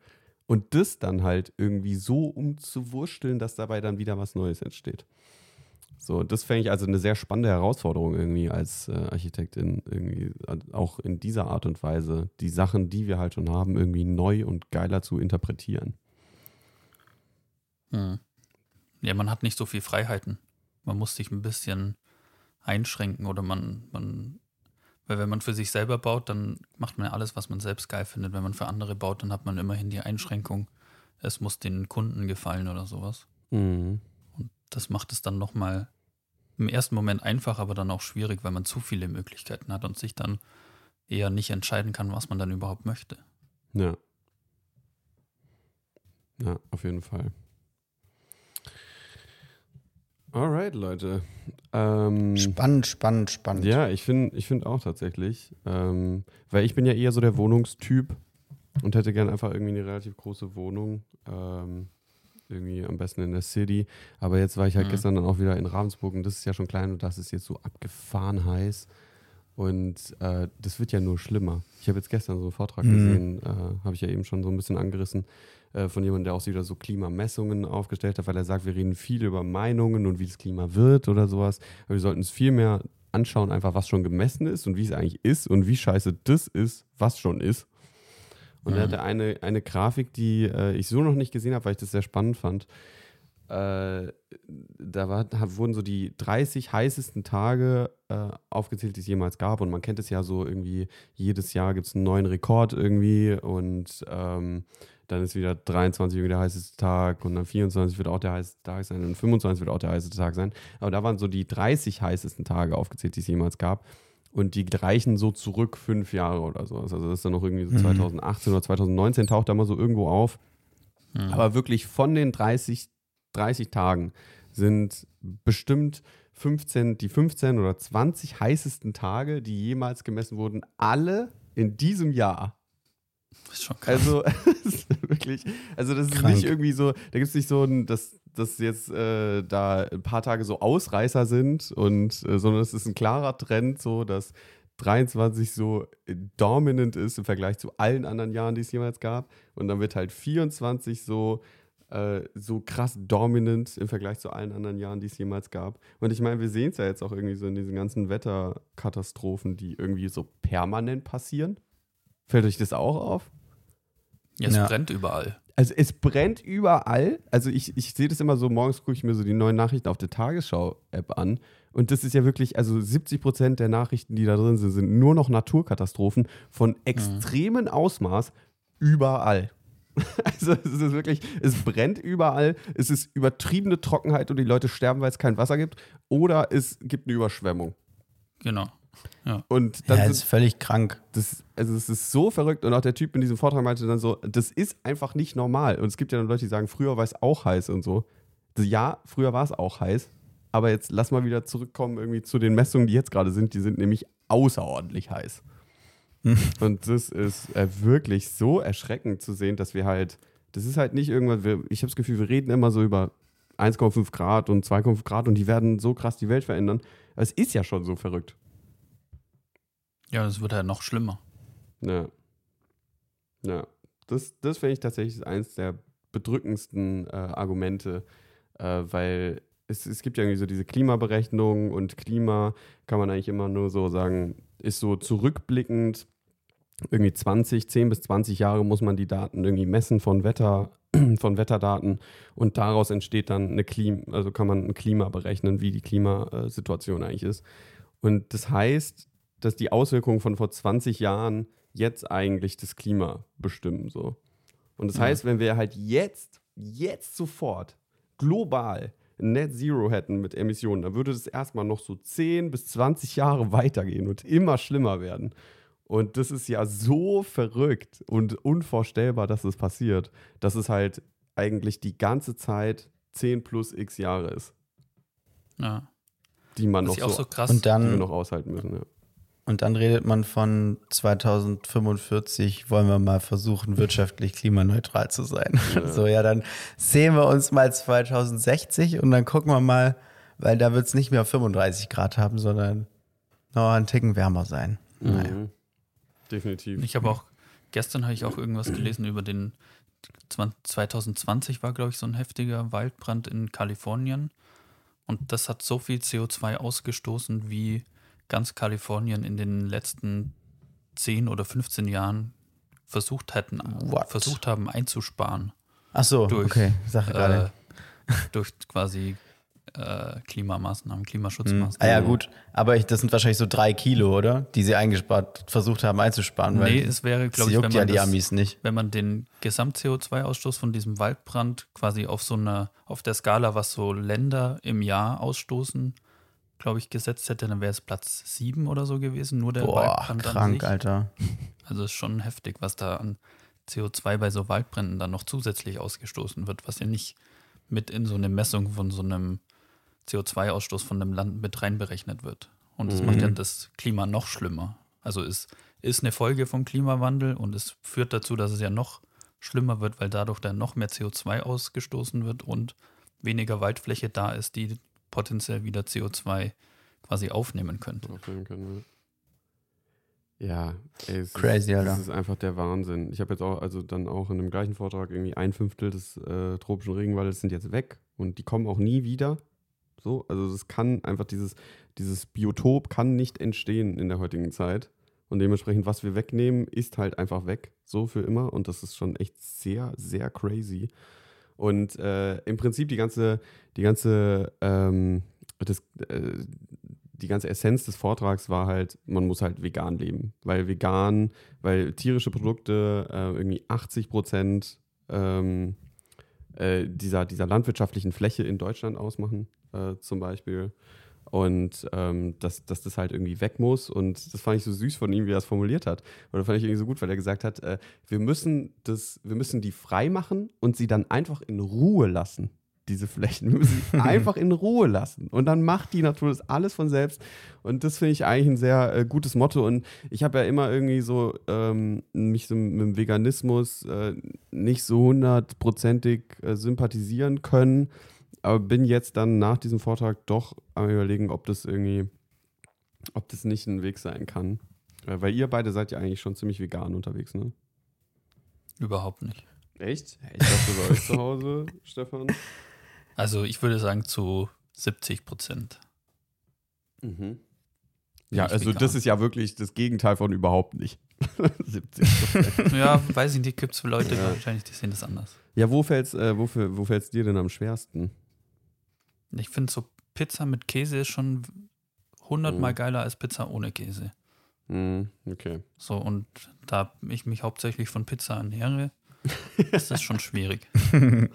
Und das dann halt irgendwie so umzuwursteln, dass dabei dann wieder was Neues entsteht. So, das fände ich also eine sehr spannende Herausforderung irgendwie als äh, Architektin, irgendwie auch in dieser Art und Weise die Sachen, die wir halt schon haben, irgendwie neu und geiler zu interpretieren. Hm. Ja, man hat nicht so viel Freiheiten. Man muss sich ein bisschen einschränken oder man, man, weil wenn man für sich selber baut, dann macht man ja alles, was man selbst geil findet. Wenn man für andere baut, dann hat man immerhin die Einschränkung, es muss den Kunden gefallen oder sowas. Mhm. Das macht es dann nochmal im ersten Moment einfach, aber dann auch schwierig, weil man zu viele Möglichkeiten hat und sich dann eher nicht entscheiden kann, was man dann überhaupt möchte. Ja. Ja, auf jeden Fall. Alright, Leute. Ähm, Spannend, spannend, spannend. Ja, ich finde ich find auch tatsächlich. Ähm, weil ich bin ja eher so der Wohnungstyp und hätte gern einfach irgendwie eine relativ große Wohnung. Ähm, irgendwie am besten in der City. Aber jetzt war ich halt Mhm. gestern dann auch wieder in Ravensburg und das ist ja schon klein und das ist jetzt so abgefahren heiß. Und äh, das wird ja nur schlimmer. Ich habe jetzt gestern so einen Vortrag Mhm. gesehen, äh, habe ich ja eben schon so ein bisschen angerissen, äh, von jemandem, der auch wieder so Klimamessungen aufgestellt hat, weil er sagt, wir reden viel über Meinungen und wie das Klima wird oder sowas. Aber wir sollten es viel mehr anschauen, einfach was schon gemessen ist und wie es eigentlich ist und wie scheiße das ist, was schon ist. Und er Mhm. hatte eine, eine Grafik, die äh, ich so noch nicht gesehen habe, weil ich das sehr spannend fand. Äh, da, war, wurden so die 30 heißesten Tage äh, aufgezählt, die es jemals gab. Und man kennt es ja so irgendwie, jedes Jahr gibt es einen neuen Rekord irgendwie und ähm, dann ist wieder 23 irgendwie der heißeste Tag und dann 24 wird auch der heißeste Tag sein und 25 wird auch der heißeste Tag sein. Aber da waren so die 30 heißesten Tage aufgezählt, die es jemals gab. Und die reichen so zurück fünf Jahre oder so. Also das ist dann noch irgendwie so Mhm. 2018 oder 2019 taucht da mal so irgendwo auf. Mhm. Aber wirklich von den 30, 30 Tagen sind bestimmt 15, die 15 oder 20 heißesten Tage, die jemals gemessen wurden, alle in diesem Jahr. Ist schon krass. Also wirklich, also das ist Krank. nicht irgendwie so, da gibt es nicht so ein, dass, dass jetzt äh, da ein paar Tage so Ausreißer sind und äh, sondern es ist ein klarer Trend, so dass 23 so dominant ist im Vergleich zu allen anderen Jahren, die es jemals gab. Und dann wird halt 24 so, äh, so krass dominant im Vergleich zu allen anderen Jahren, die es jemals gab. Und ich meine, wir sehen es ja jetzt auch irgendwie so in diesen ganzen Wetterkatastrophen, die irgendwie so permanent passieren. Fällt euch das auch auf? ja, es Ja. brennt überall. Also es brennt überall. Also ich, ich sehe das immer so, morgens gucke ich mir so die neuen Nachrichten auf der Tagesschau-App an. Und das ist ja wirklich, also 70 Prozent der Nachrichten, die da drin sind, sind nur noch Naturkatastrophen von extremen Ausmaß überall. Also es ist wirklich, es brennt überall, es ist übertriebene Trockenheit und die Leute sterben, weil es kein Wasser gibt. Oder es gibt eine Überschwemmung. Genau. Und Ja, dann das sind ist völlig krank. das, also es ist so verrückt und auch der Typ in diesem Vortrag meinte dann so, das ist einfach nicht normal. Und es gibt ja dann Leute, die sagen, früher war es auch heiß und so. Das, ja, früher war es auch heiß, aber jetzt lass mal wieder zurückkommen irgendwie zu den Messungen, die jetzt gerade sind. Die sind nämlich außerordentlich heiß. und das ist äh, wirklich so erschreckend zu sehen, dass wir halt, das ist halt nicht irgendwas, wir, ich habe das Gefühl, wir reden immer so über 1,5 Grad und 2,5 Grad und die werden so krass die Welt verändern. Es ist ja schon so verrückt. Ja, das wird halt noch schlimmer. Ja. Ja. Das, das finde ich tatsächlich eines der bedrückendsten äh, Argumente, äh, weil es, es gibt ja irgendwie so diese Klimaberechnungen und Klima kann man eigentlich immer nur so sagen, ist so zurückblickend irgendwie 20, 10 bis 20 Jahre muss man die Daten irgendwie messen von Wetter, von Wetterdaten und daraus entsteht dann eine Klima, also kann man ein Klima berechnen, wie die Klimasituation eigentlich ist. Und das heißt, dass die Auswirkungen von vor 20 Jahren jetzt eigentlich das Klima bestimmen. So. Und das Ja. heißt, wenn wir halt jetzt, jetzt sofort global Net Zero hätten mit Emissionen, dann würde das erstmal noch so 10 bis 20 Jahre weitergehen und immer schlimmer werden. Und das ist ja so verrückt und unvorstellbar, dass es passiert, dass es halt eigentlich die ganze Zeit 10 plus x Jahre ist, Ja. die man Was noch so, so krass Und die wir dann, noch aushalten müssen. Ja. Und dann redet man von 2045, wollen wir mal versuchen, wirtschaftlich klimaneutral zu sein. Ja. So, ja, dann sehen wir uns mal 2060 und dann gucken wir mal, weil da wird es nicht mehr 35 Grad haben, sondern noch einen Ticken wärmer sein. Naja. Mhm. Definitiv. Ich habe auch, gestern habe ich auch irgendwas gelesen über den, 20 2020 war, glaube ich, so ein heftiger Waldbrand in Kalifornien. Und das hat so viel CO2 ausgestoßen, wie ganz Kalifornien in den letzten 10 oder 15 Jahren versucht hätten, What? versucht haben einzusparen. Ach so, Durch, okay, Sache gerade. Äh, durch quasi äh, Klimamaßnahmen, Hm. Klimaschutzmaßnahmen. Ah ja, gut. Aber ich, das sind wahrscheinlich so drei Kilo, oder? Die sie eingespart, versucht haben einzusparen. weil Nee, es wäre, glaube ich, wenn ja man, die das, Amis nicht. wenn man den Gesamt-CO2-Ausstoß von diesem Waldbrand quasi auf so einer, auf der Skala, was so Länder im Jahr ausstoßen, glaube ich, gesetzt hätte, dann wäre es Platz 7 oder so gewesen, nur der Boah, Waldbrand an krank. Alter. Also ist schon heftig, was da an CO2 bei so Waldbränden dann noch zusätzlich ausgestoßen wird, was ja nicht mit in so eine Messung von so einem CO2-Ausstoß von einem Land mit reinberechnet wird. Und das Mhm. macht ja das Klima noch schlimmer. Also ist, ist eine Folge vom Klimawandel und es führt dazu, dass es ja noch schlimmer wird, weil dadurch dann noch mehr CO2 ausgestoßen wird und weniger Waldfläche da ist, die potenziell wieder CO2 quasi aufnehmen könnte. aufnehmen können. Ja, ey, es Crazy, ist, Alter. Das ist einfach der Wahnsinn. Ich habe jetzt auch, also dann auch in dem gleichen Vortrag irgendwie ein Fünftel des äh, tropischen Regenwaldes sind jetzt weg und die kommen auch nie wieder. So, also das kann einfach dieses, dieses Biotop kann nicht entstehen in der heutigen Zeit. Und dementsprechend, was wir wegnehmen, ist halt einfach weg. So für immer. Und das ist schon echt sehr, sehr crazy. Und äh, im Prinzip die ganze, die ganze, ähm, das, äh, die ganze Essenz des Vortrags war halt, man muss halt vegan leben. Weil vegan, weil tierische Produkte äh, irgendwie 80 Prozent ähm, äh, dieser, dieser landwirtschaftlichen Fläche in Deutschland ausmachen, äh, zum Beispiel. Und ähm, dass, dass das halt irgendwie weg muss. Und das fand ich so süß von ihm, wie er es formuliert hat. Oder fand ich irgendwie so gut, weil er gesagt hat, äh, wir, müssen das, wir müssen die frei machen und sie dann einfach in Ruhe lassen, diese Flächen. Wir müssen sie einfach in Ruhe lassen. Und dann macht die Natur das alles von selbst. Und das finde ich eigentlich ein sehr äh, gutes Motto. Und ich habe ja immer irgendwie so ähm, mich so mit dem Veganismus äh, nicht so hundertprozentig äh, sympathisieren können. Aber bin jetzt dann nach diesem Vortrag doch am überlegen, ob das irgendwie, ob das nicht ein Weg sein kann. Äh, Weil ihr beide seid ja eigentlich schon ziemlich vegan unterwegs, ne? Überhaupt nicht. Echt? Ich dachte bei euch zu Hause, Stefan. Also ich würde sagen zu 70 Prozent. Mhm. Ja, also vegan. das ist ja wirklich das Gegenteil von überhaupt nicht. 70 Prozent. Ja, weiß ich nicht, gibt es Leute Ja. wahrscheinlich, die sehen das anders. Ja, wo fällt's, äh, wo, wo fällt's dir denn am schwersten? Ich finde so Pizza mit Käse ist schon hundertmal Mhm. geiler als Pizza ohne Käse. Hm, okay. So, und da ich mich hauptsächlich von Pizza ernähre, ist das schon schwierig.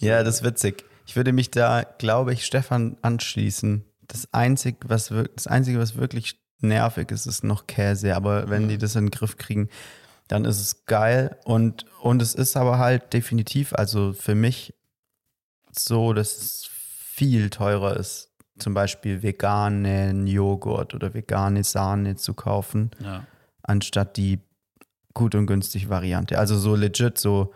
Ja, das ist witzig. Ich würde mich da, glaube ich, Stefan anschließen. Das Einzige, was, wir- das Einzige, was wirklich nervig ist, ist noch Käse. Aber wenn die das in den Griff kriegen, dann ist es geil. Und, und es ist aber halt definitiv, also für mich so, dass es viel teurer ist, zum Beispiel veganen Joghurt oder vegane Sahne zu kaufen, Ja. anstatt die gut und günstig Variante. Also so legit so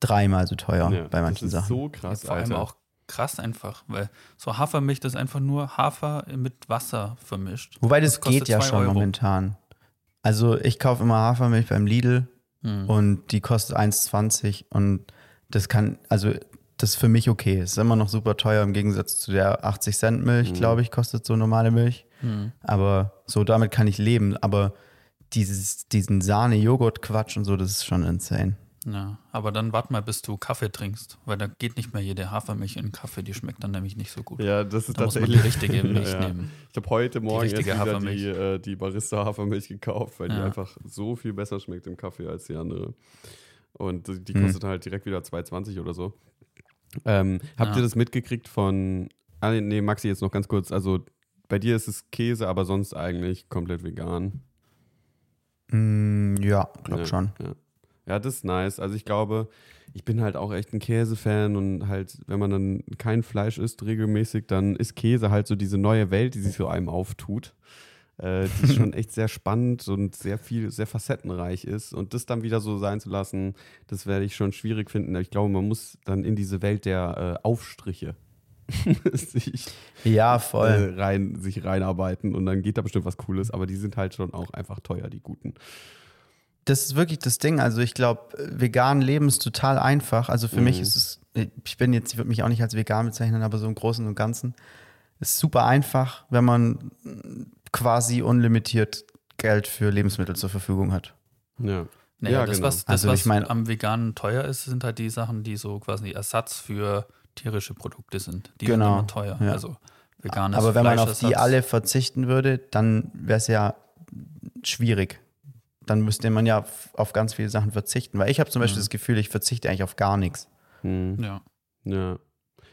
dreimal so teuer Ja, bei manchen das ist Sachen. so krass, Vor allem Alter. auch krass einfach, weil so Hafermilch, das ist einfach nur Hafer mit Wasser vermischt. Wobei das, kostet geht ja schon Euro. momentan. Also ich kaufe immer Hafermilch beim Lidl Hm. und die kostet 1,20 und das kann, also das ist für mich okay. Es ist immer noch super teuer im Gegensatz zu der 80 Cent Milch, Mhm. glaube ich, kostet so normale Milch. Hm. Aber so damit kann ich leben. Aber dieses, diesen Sahne-Joghurt-Quatsch und so, das ist schon insane. Ja, aber dann wart mal, bis du Kaffee trinkst, weil da geht nicht mehr jede Hafermilch in Kaffee, die schmeckt dann nämlich nicht so gut. Ja, das ist da muss man die tatsächlich. richtige Milch Ja, ja. nehmen. Ich habe heute Morgen wieder Hafermilch. die, äh, die Barista-Hafermilch gekauft, weil die Ja. einfach so viel besser schmeckt im Kaffee als die andere. Und die, die Hm. kostet halt direkt wieder 2,20 oder so. Ähm, habt Ja. ihr das mitgekriegt von. Ah, nee, Maxi, jetzt noch ganz kurz. Also bei dir ist es Käse, aber sonst eigentlich komplett vegan. Mm, ja, glaub ja, schon. Ja. ja, das ist nice. Also ich glaube, ich bin halt auch echt ein Käsefan und halt, wenn man dann kein Fleisch isst regelmäßig, dann ist Käse halt so diese neue Welt, die sich so einem auftut. Äh, die ist schon echt sehr spannend und sehr viel, sehr facettenreich ist. Und das dann wieder so sein zu lassen, das werde ich schon schwierig finden. Ich glaube, man muss dann in diese Welt der äh, Aufstriche sich, Ja, voll. äh, rein, sich reinarbeiten und dann geht da bestimmt was Cooles, aber die sind halt schon auch einfach teuer, die guten. das ist wirklich das Ding. Also ich glaube, vegan leben ist total einfach. Also für mich Mhm. ist es, ich bin jetzt, ich würde mich auch nicht als vegan bezeichnen, aber so im Großen und Ganzen ist super einfach, wenn man quasi unlimitiert Geld für Lebensmittel zur Verfügung hat. Ja. Naja, Ja, das, genau. was, das, Also was ich mein- am Veganen teuer ist, sind halt die Sachen, die so quasi Ersatz für tierische Produkte sind. Die Genau, sind immer teuer. ja. Also veganes aber wenn man auf die alle verzichten würde, dann wäre es ja schwierig. Dann müsste man ja auf ganz viele Sachen verzichten. Weil ich habe zum Beispiel Mhm. das Gefühl, ich verzichte eigentlich auf gar nichts. Hm. Ja. Ja.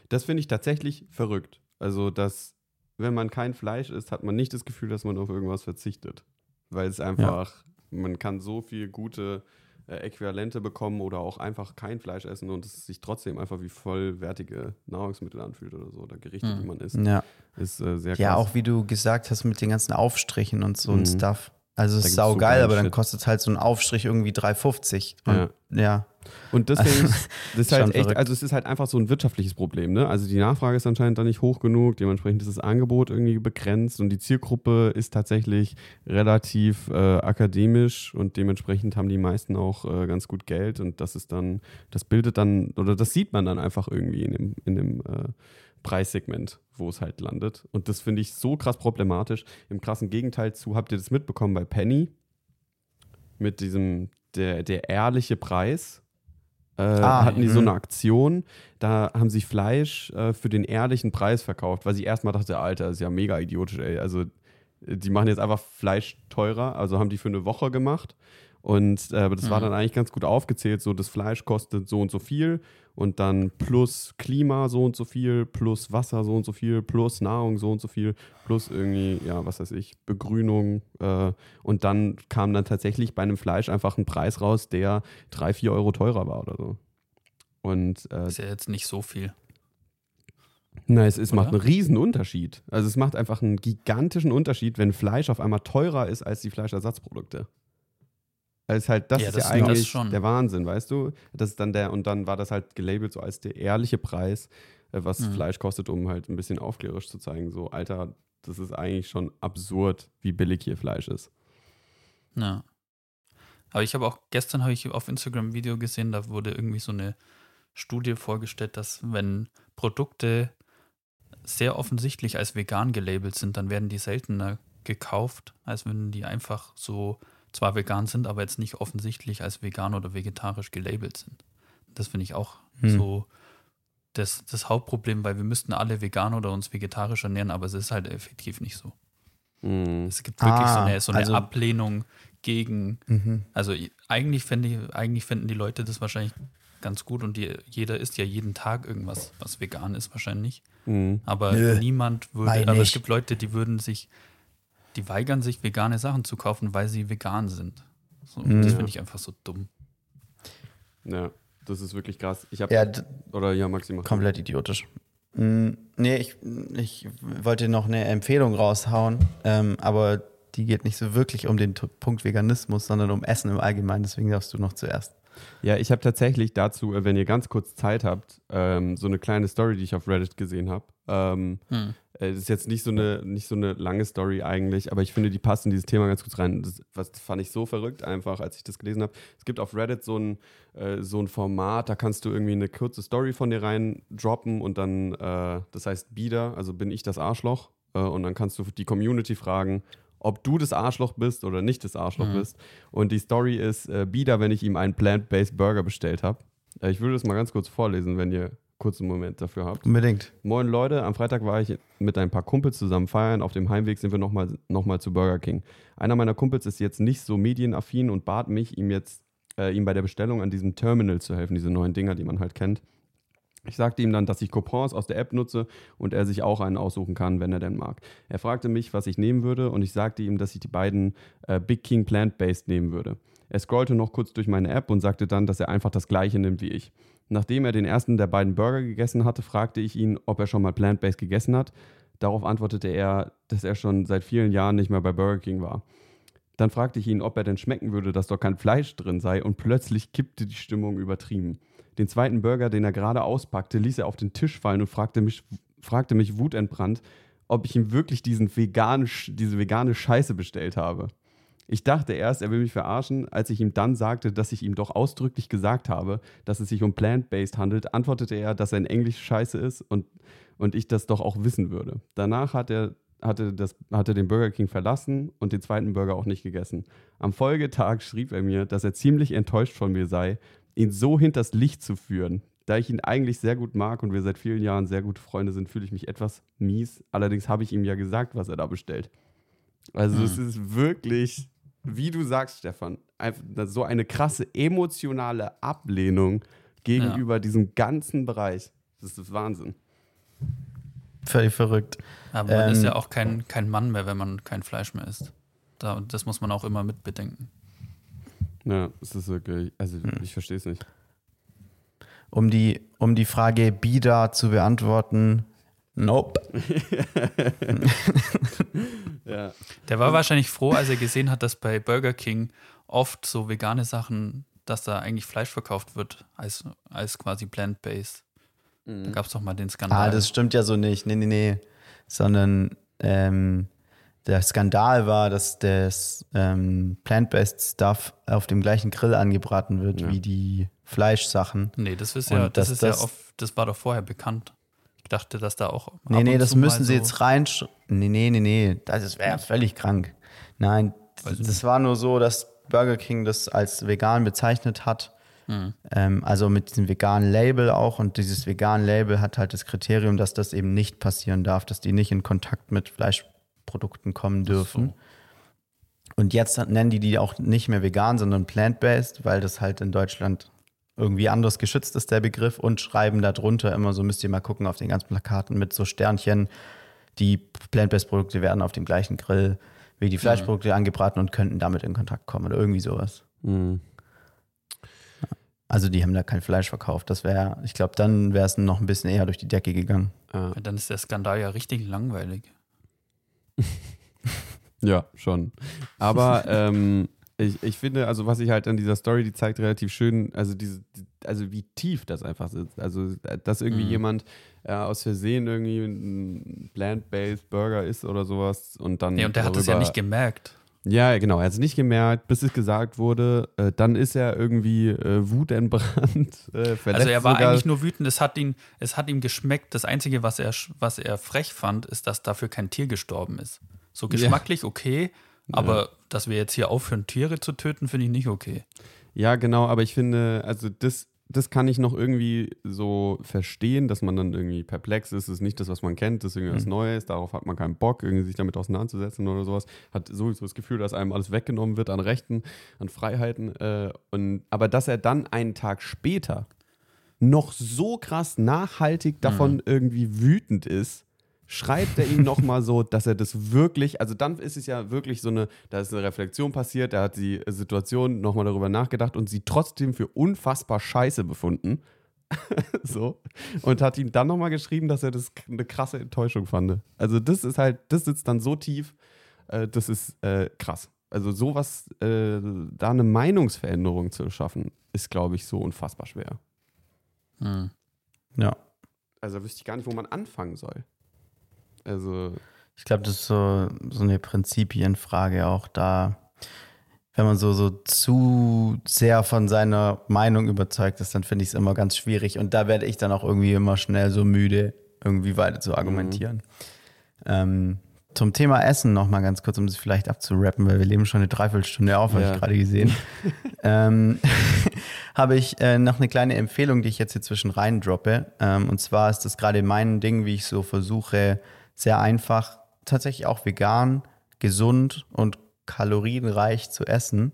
Das finde ich tatsächlich verrückt. Also, dass, wenn man kein Fleisch isst, hat man nicht das Gefühl, dass man auf irgendwas verzichtet. Weil es einfach, man kann so viel gute äh, Äquivalente bekommen oder auch einfach kein Fleisch essen und es sich trotzdem einfach wie vollwertige Nahrungsmittel anfühlt oder so. Oder Gerichte, Mhm. die man isst. Ja. Ist äh, sehr Ja, krass. auch wie du gesagt hast mit den ganzen Aufstrichen und so Mhm. und Stuff. Also es ist gibt's sau so geil, geilen aber dann kostet halt so ein Aufstrich irgendwie 3,50. Und Ja. ja. Und deswegen, das ist halt echt, verrückt. also es ist halt einfach so ein wirtschaftliches Problem, ne? Also die Nachfrage ist anscheinend da nicht hoch genug, dementsprechend ist das Angebot irgendwie begrenzt und die Zielgruppe ist tatsächlich relativ äh, akademisch und dementsprechend haben die meisten auch äh, ganz gut Geld und das ist dann, das bildet dann, oder das sieht man dann einfach irgendwie in dem, in dem äh, Preissegment, wo es halt landet. Und das finde ich so krass problematisch. Im krassen Gegenteil zu, habt ihr das mitbekommen bei Penny? Mit diesem, der, der ehrliche Preis. Äh, Ah, hatten die so mhm. eine Aktion, da haben sie Fleisch äh, für den ehrlichen Preis verkauft, weil sie erstmal dachte, Alter, ist ja mega idiotisch, ey. Also, äh, die machen jetzt einfach Fleisch teurer, also haben die für eine Woche gemacht. Und äh, aber das war Mhm. dann eigentlich ganz gut aufgezählt, so das Fleisch kostet so und so viel und dann plus Klima so und so viel, plus Wasser so und so viel, plus Nahrung so und so viel, plus irgendwie, ja, was weiß ich, Begrünung. Äh, und dann kam dann tatsächlich bei einem Fleisch einfach ein Preis raus, der drei, vier Euro teurer war oder so. Und äh, Ist ja jetzt nicht so viel. na, es, es macht einen riesen Unterschied. Also es macht einfach einen gigantischen Unterschied, wenn Fleisch auf einmal teurer ist als die Fleischersatzprodukte. Also halt, das Ja, ist das- ja das eigentlich der Wahnsinn, weißt du? Das ist dann der, und dann war das halt gelabelt so als der ehrliche Preis, äh, was Mhm. Fleisch kostet, um halt ein bisschen aufklärerisch zu zeigen, so, Alter, das ist eigentlich schon absurd, wie billig hier Fleisch ist. Ja. Aber ich habe auch, gestern habe ich auf Instagram ein Video gesehen, da wurde irgendwie so eine Studie vorgestellt, dass wenn Produkte sehr offensichtlich als vegan gelabelt sind, dann werden die seltener gekauft, als wenn die einfach so zwar vegan sind, aber jetzt nicht offensichtlich als vegan oder vegetarisch gelabelt sind. Das finde ich auch Hm. so das, das Hauptproblem, weil wir müssten alle vegan oder uns vegetarisch ernähren, aber es ist halt effektiv nicht so. Mhm. Es gibt wirklich so Ah, eine, so eine also- Ablehnung gegen Mhm. also eigentlich, fände ich, eigentlich finden die Leute das wahrscheinlich ganz gut und die, jeder isst ja jeden Tag irgendwas, was vegan ist wahrscheinlich. Mhm. Aber Nö, niemand würde, aber es gibt Leute, die würden sich, die weigern sich, vegane Sachen zu kaufen, weil sie vegan sind. So, Mhm. Das finde ich einfach so dumm. Ja, das ist wirklich krass. Ich habe, Ja, oder ja, Maxi, mach komplett idiotisch. Mm, Nee, ich, ich wollte noch eine Empfehlung raushauen, ähm, aber die geht nicht so wirklich um den Punkt Veganismus, sondern um Essen im Allgemeinen. Deswegen darfst du noch zuerst. Ja, ich habe tatsächlich dazu, äh, wenn ihr ganz kurz Zeit habt, ähm, so eine kleine Story, die ich auf Reddit gesehen habe. Ähm, Hm. Äh, das ist jetzt nicht so, eine, nicht so eine lange Story eigentlich, aber ich finde, die passt in dieses Thema ganz gut rein. Das, was fand ich so verrückt einfach, als ich das gelesen habe. Es gibt auf Reddit so ein, äh, so ein Format, da kannst du irgendwie eine kurze Story von dir rein droppen und dann, äh, das heißt Bieder, also bin ich das Arschloch. Äh, und dann kannst du die Community fragen, ob du das Arschloch bist oder nicht das Arschloch Mhm. bist. Und die Story ist äh, bieder, wenn ich ihm einen Plant-Based Burger bestellt habe. Äh, ich würde das mal ganz kurz vorlesen, wenn ihr kurz einen Moment dafür habt. Unbedingt. Moin Leute, am Freitag war ich mit ein paar Kumpels zusammen feiern. Auf dem Heimweg sind wir nochmal noch mal zu Burger King. Einer meiner Kumpels ist jetzt nicht so medienaffin und bat mich, ihm jetzt äh, ihm bei der Bestellung an diesem Terminal zu helfen, diese neuen Dinger, die man halt kennt. Ich sagte ihm dann, dass ich Coupons aus der App nutze und er sich auch einen aussuchen kann, wenn er denn mag. Er fragte mich, was ich nehmen würde und ich sagte ihm, dass ich die beiden äh, Big King Plant-Based nehmen würde. Er scrollte noch kurz durch meine App und sagte dann, dass er einfach das gleiche nimmt wie ich. Nachdem er den ersten der beiden Burger gegessen hatte, fragte ich ihn, ob er schon mal Plant-Based gegessen hat. Darauf antwortete er, dass er schon seit vielen Jahren nicht mehr bei Burger King war. Dann fragte ich ihn, ob er denn schmecken würde, dass dort kein Fleisch drin sei und plötzlich kippte die Stimmung übertrieben. Den zweiten Burger, den er gerade auspackte, ließ er auf den Tisch fallen und fragte mich, fragte mich wutentbrannt, ob ich ihm wirklich diesen veganen, Sch- diese vegane Scheiße bestellt habe. Ich dachte erst, er will mich verarschen, als ich ihm dann sagte, dass ich ihm doch ausdrücklich gesagt habe, dass es sich um Plant-Based handelt, antwortete er, dass sein Englisch scheiße ist und, und ich das doch auch wissen würde. Danach hat er, hatte, das, hatte den Burger King verlassen und den zweiten Burger auch nicht gegessen. Am Folgetag schrieb er mir, dass er ziemlich enttäuscht von mir sei, ihn so hinters Licht zu führen. Da ich ihn eigentlich sehr gut mag und wir seit vielen Jahren sehr gute Freunde sind, fühle ich mich etwas mies. Allerdings habe ich ihm ja gesagt, was er da bestellt. Also es ist wirklich, wie du sagst, Stefan, einfach so eine krasse emotionale Ablehnung gegenüber diesem ganzen Bereich. Das ist Wahnsinn. Völlig verrückt. Aber man ist Ähm, ja auch kein, kein Mann mehr, wenn man kein Fleisch mehr isst. Da, das muss man auch immer mit bedenken. Ja, es ist wirklich, also ich verstehe es nicht. Um die, um die Frage Bida zu beantworten, nope. Ja. Der war wahrscheinlich froh, als er gesehen hat, dass bei Burger King oft so vegane Sachen, dass da eigentlich Fleisch verkauft wird, als, als quasi plant-based. Da gab es doch mal den Skandal. Ah, das stimmt ja so nicht. Nee, nee, nee. Sondern ähm, der Skandal war, dass das ähm, Plant-Based Stuff auf dem gleichen Grill angebraten wird Ja. wie die Fleischsachen. nee, das ist ja, das, ist das- ja oft, das war doch vorher bekannt. Dachte, dass da auch. Nee, nee, das müssen sie so- jetzt rein. Nee, nee, nee, nee. Das wäre völlig krank. Nein, ich das war nur so, dass Burger King das als vegan bezeichnet hat. Mhm. Ähm, also mit diesem veganen Label auch. Und dieses vegan Label hat halt das Kriterium, dass das eben nicht passieren darf, dass die nicht in Kontakt mit Fleischprodukten kommen dürfen. Und jetzt nennen die die auch nicht mehr vegan, sondern plant-based, weil das halt in Deutschland irgendwie anders geschützt ist, der Begriff, und schreiben darunter immer so, müsst ihr mal gucken auf den ganzen Plakaten mit so Sternchen, die Plant-based-Produkte werden auf dem gleichen Grill wie die Fleischprodukte angebraten und könnten damit in Kontakt kommen oder irgendwie sowas. Mhm. Also die haben da kein Fleisch verkauft. Das wäre, ich glaube, dann wäre es noch ein bisschen eher durch die Decke gegangen. Ja, dann ist der Skandal ja richtig langweilig. Ja, schon. Aber ähm, ich, ich finde, also was ich halt an dieser Story, die zeigt relativ schön, also diese, die- also wie tief das einfach ist. Also, dass irgendwie Mhm. jemand äh, aus Versehen irgendwie ein Plant-Based Burger isst oder sowas und dann. Nee, und der hat das ja darüber- nicht gemerkt. Ja, genau. Er hat es nicht gemerkt, bis es gesagt wurde. Äh, dann ist er irgendwie äh, wutentbrannt. Äh, Also er war sogar. eigentlich nur wütend, es hat, ihn, es hat ihm geschmeckt. Das Einzige, was er, was er frech fand, ist, dass dafür kein Tier gestorben ist. So geschmacklich okay, aber dass wir jetzt hier aufhören, Tiere zu töten, finde ich nicht okay. Ja, genau, aber ich finde, also das, das kann ich noch irgendwie so verstehen, dass man dann irgendwie perplex ist. Das ist nicht das, was man kennt, das ist irgendwie was Neues, darauf hat man keinen Bock, irgendwie sich damit auseinanderzusetzen oder sowas. Hat sowieso das Gefühl, dass einem alles weggenommen wird an Rechten, an Freiheiten. Äh, und, aber dass er dann einen Tag später noch so krass nachhaltig davon irgendwie wütend ist, schreibt er ihm nochmal so, dass er das wirklich, also dann ist es ja wirklich so eine, da ist eine Reflexion passiert, er hat die Situation nochmal darüber nachgedacht und sie trotzdem für unfassbar scheiße befunden. so. Und hat ihm dann nochmal geschrieben, dass er das eine krasse Enttäuschung fand. Also das ist halt, das sitzt dann so tief, äh, das ist äh, krass. Also sowas, äh, da eine Meinungsveränderung zu schaffen, ist, glaube ich, so unfassbar schwer. Hm. Ja. Also da wüsste ich gar nicht, wo man anfangen soll. Also, Ich glaube, das ist so, so eine Prinzipienfrage auch da. Wenn man so, so zu sehr von seiner Meinung überzeugt ist, dann finde ich es immer ganz schwierig. Und da werde ich dann auch irgendwie immer schnell so müde, irgendwie weiter zu argumentieren. Ähm, zum Thema Essen noch mal ganz kurz, um es vielleicht abzurappen, weil wir leben schon eine Dreiviertelstunde auf, habe Ja. ich gerade gesehen. ähm, habe ich äh, noch eine kleine Empfehlung, die ich jetzt hier zwischen rein droppe. Ähm, und zwar ist das gerade mein Ding, wie ich so versuche, sehr einfach, tatsächlich auch vegan, gesund und kalorienreich zu essen.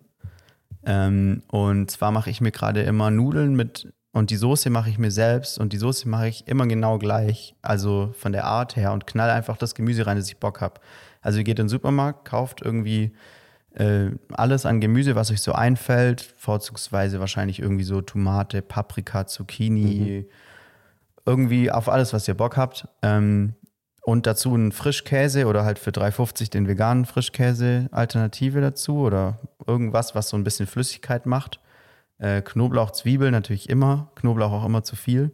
Ähm, und zwar mache ich mir gerade immer Nudeln mit und die Soße mache ich mir selbst und die Soße mache ich immer genau gleich, also von der Art her und knall einfach das Gemüse rein, das ich Bock habe. Also ihr geht in den Supermarkt, kauft irgendwie äh, alles an Gemüse, was euch so einfällt, vorzugsweise wahrscheinlich irgendwie so Tomate, Paprika, Zucchini, irgendwie auf alles, was ihr Bock habt. Ähm, und dazu einen Frischkäse oder halt für 3,50 den veganen Frischkäse Alternative dazu oder irgendwas, was so ein bisschen Flüssigkeit macht. Äh, Knoblauch, Zwiebeln natürlich immer. Knoblauch auch immer zu viel.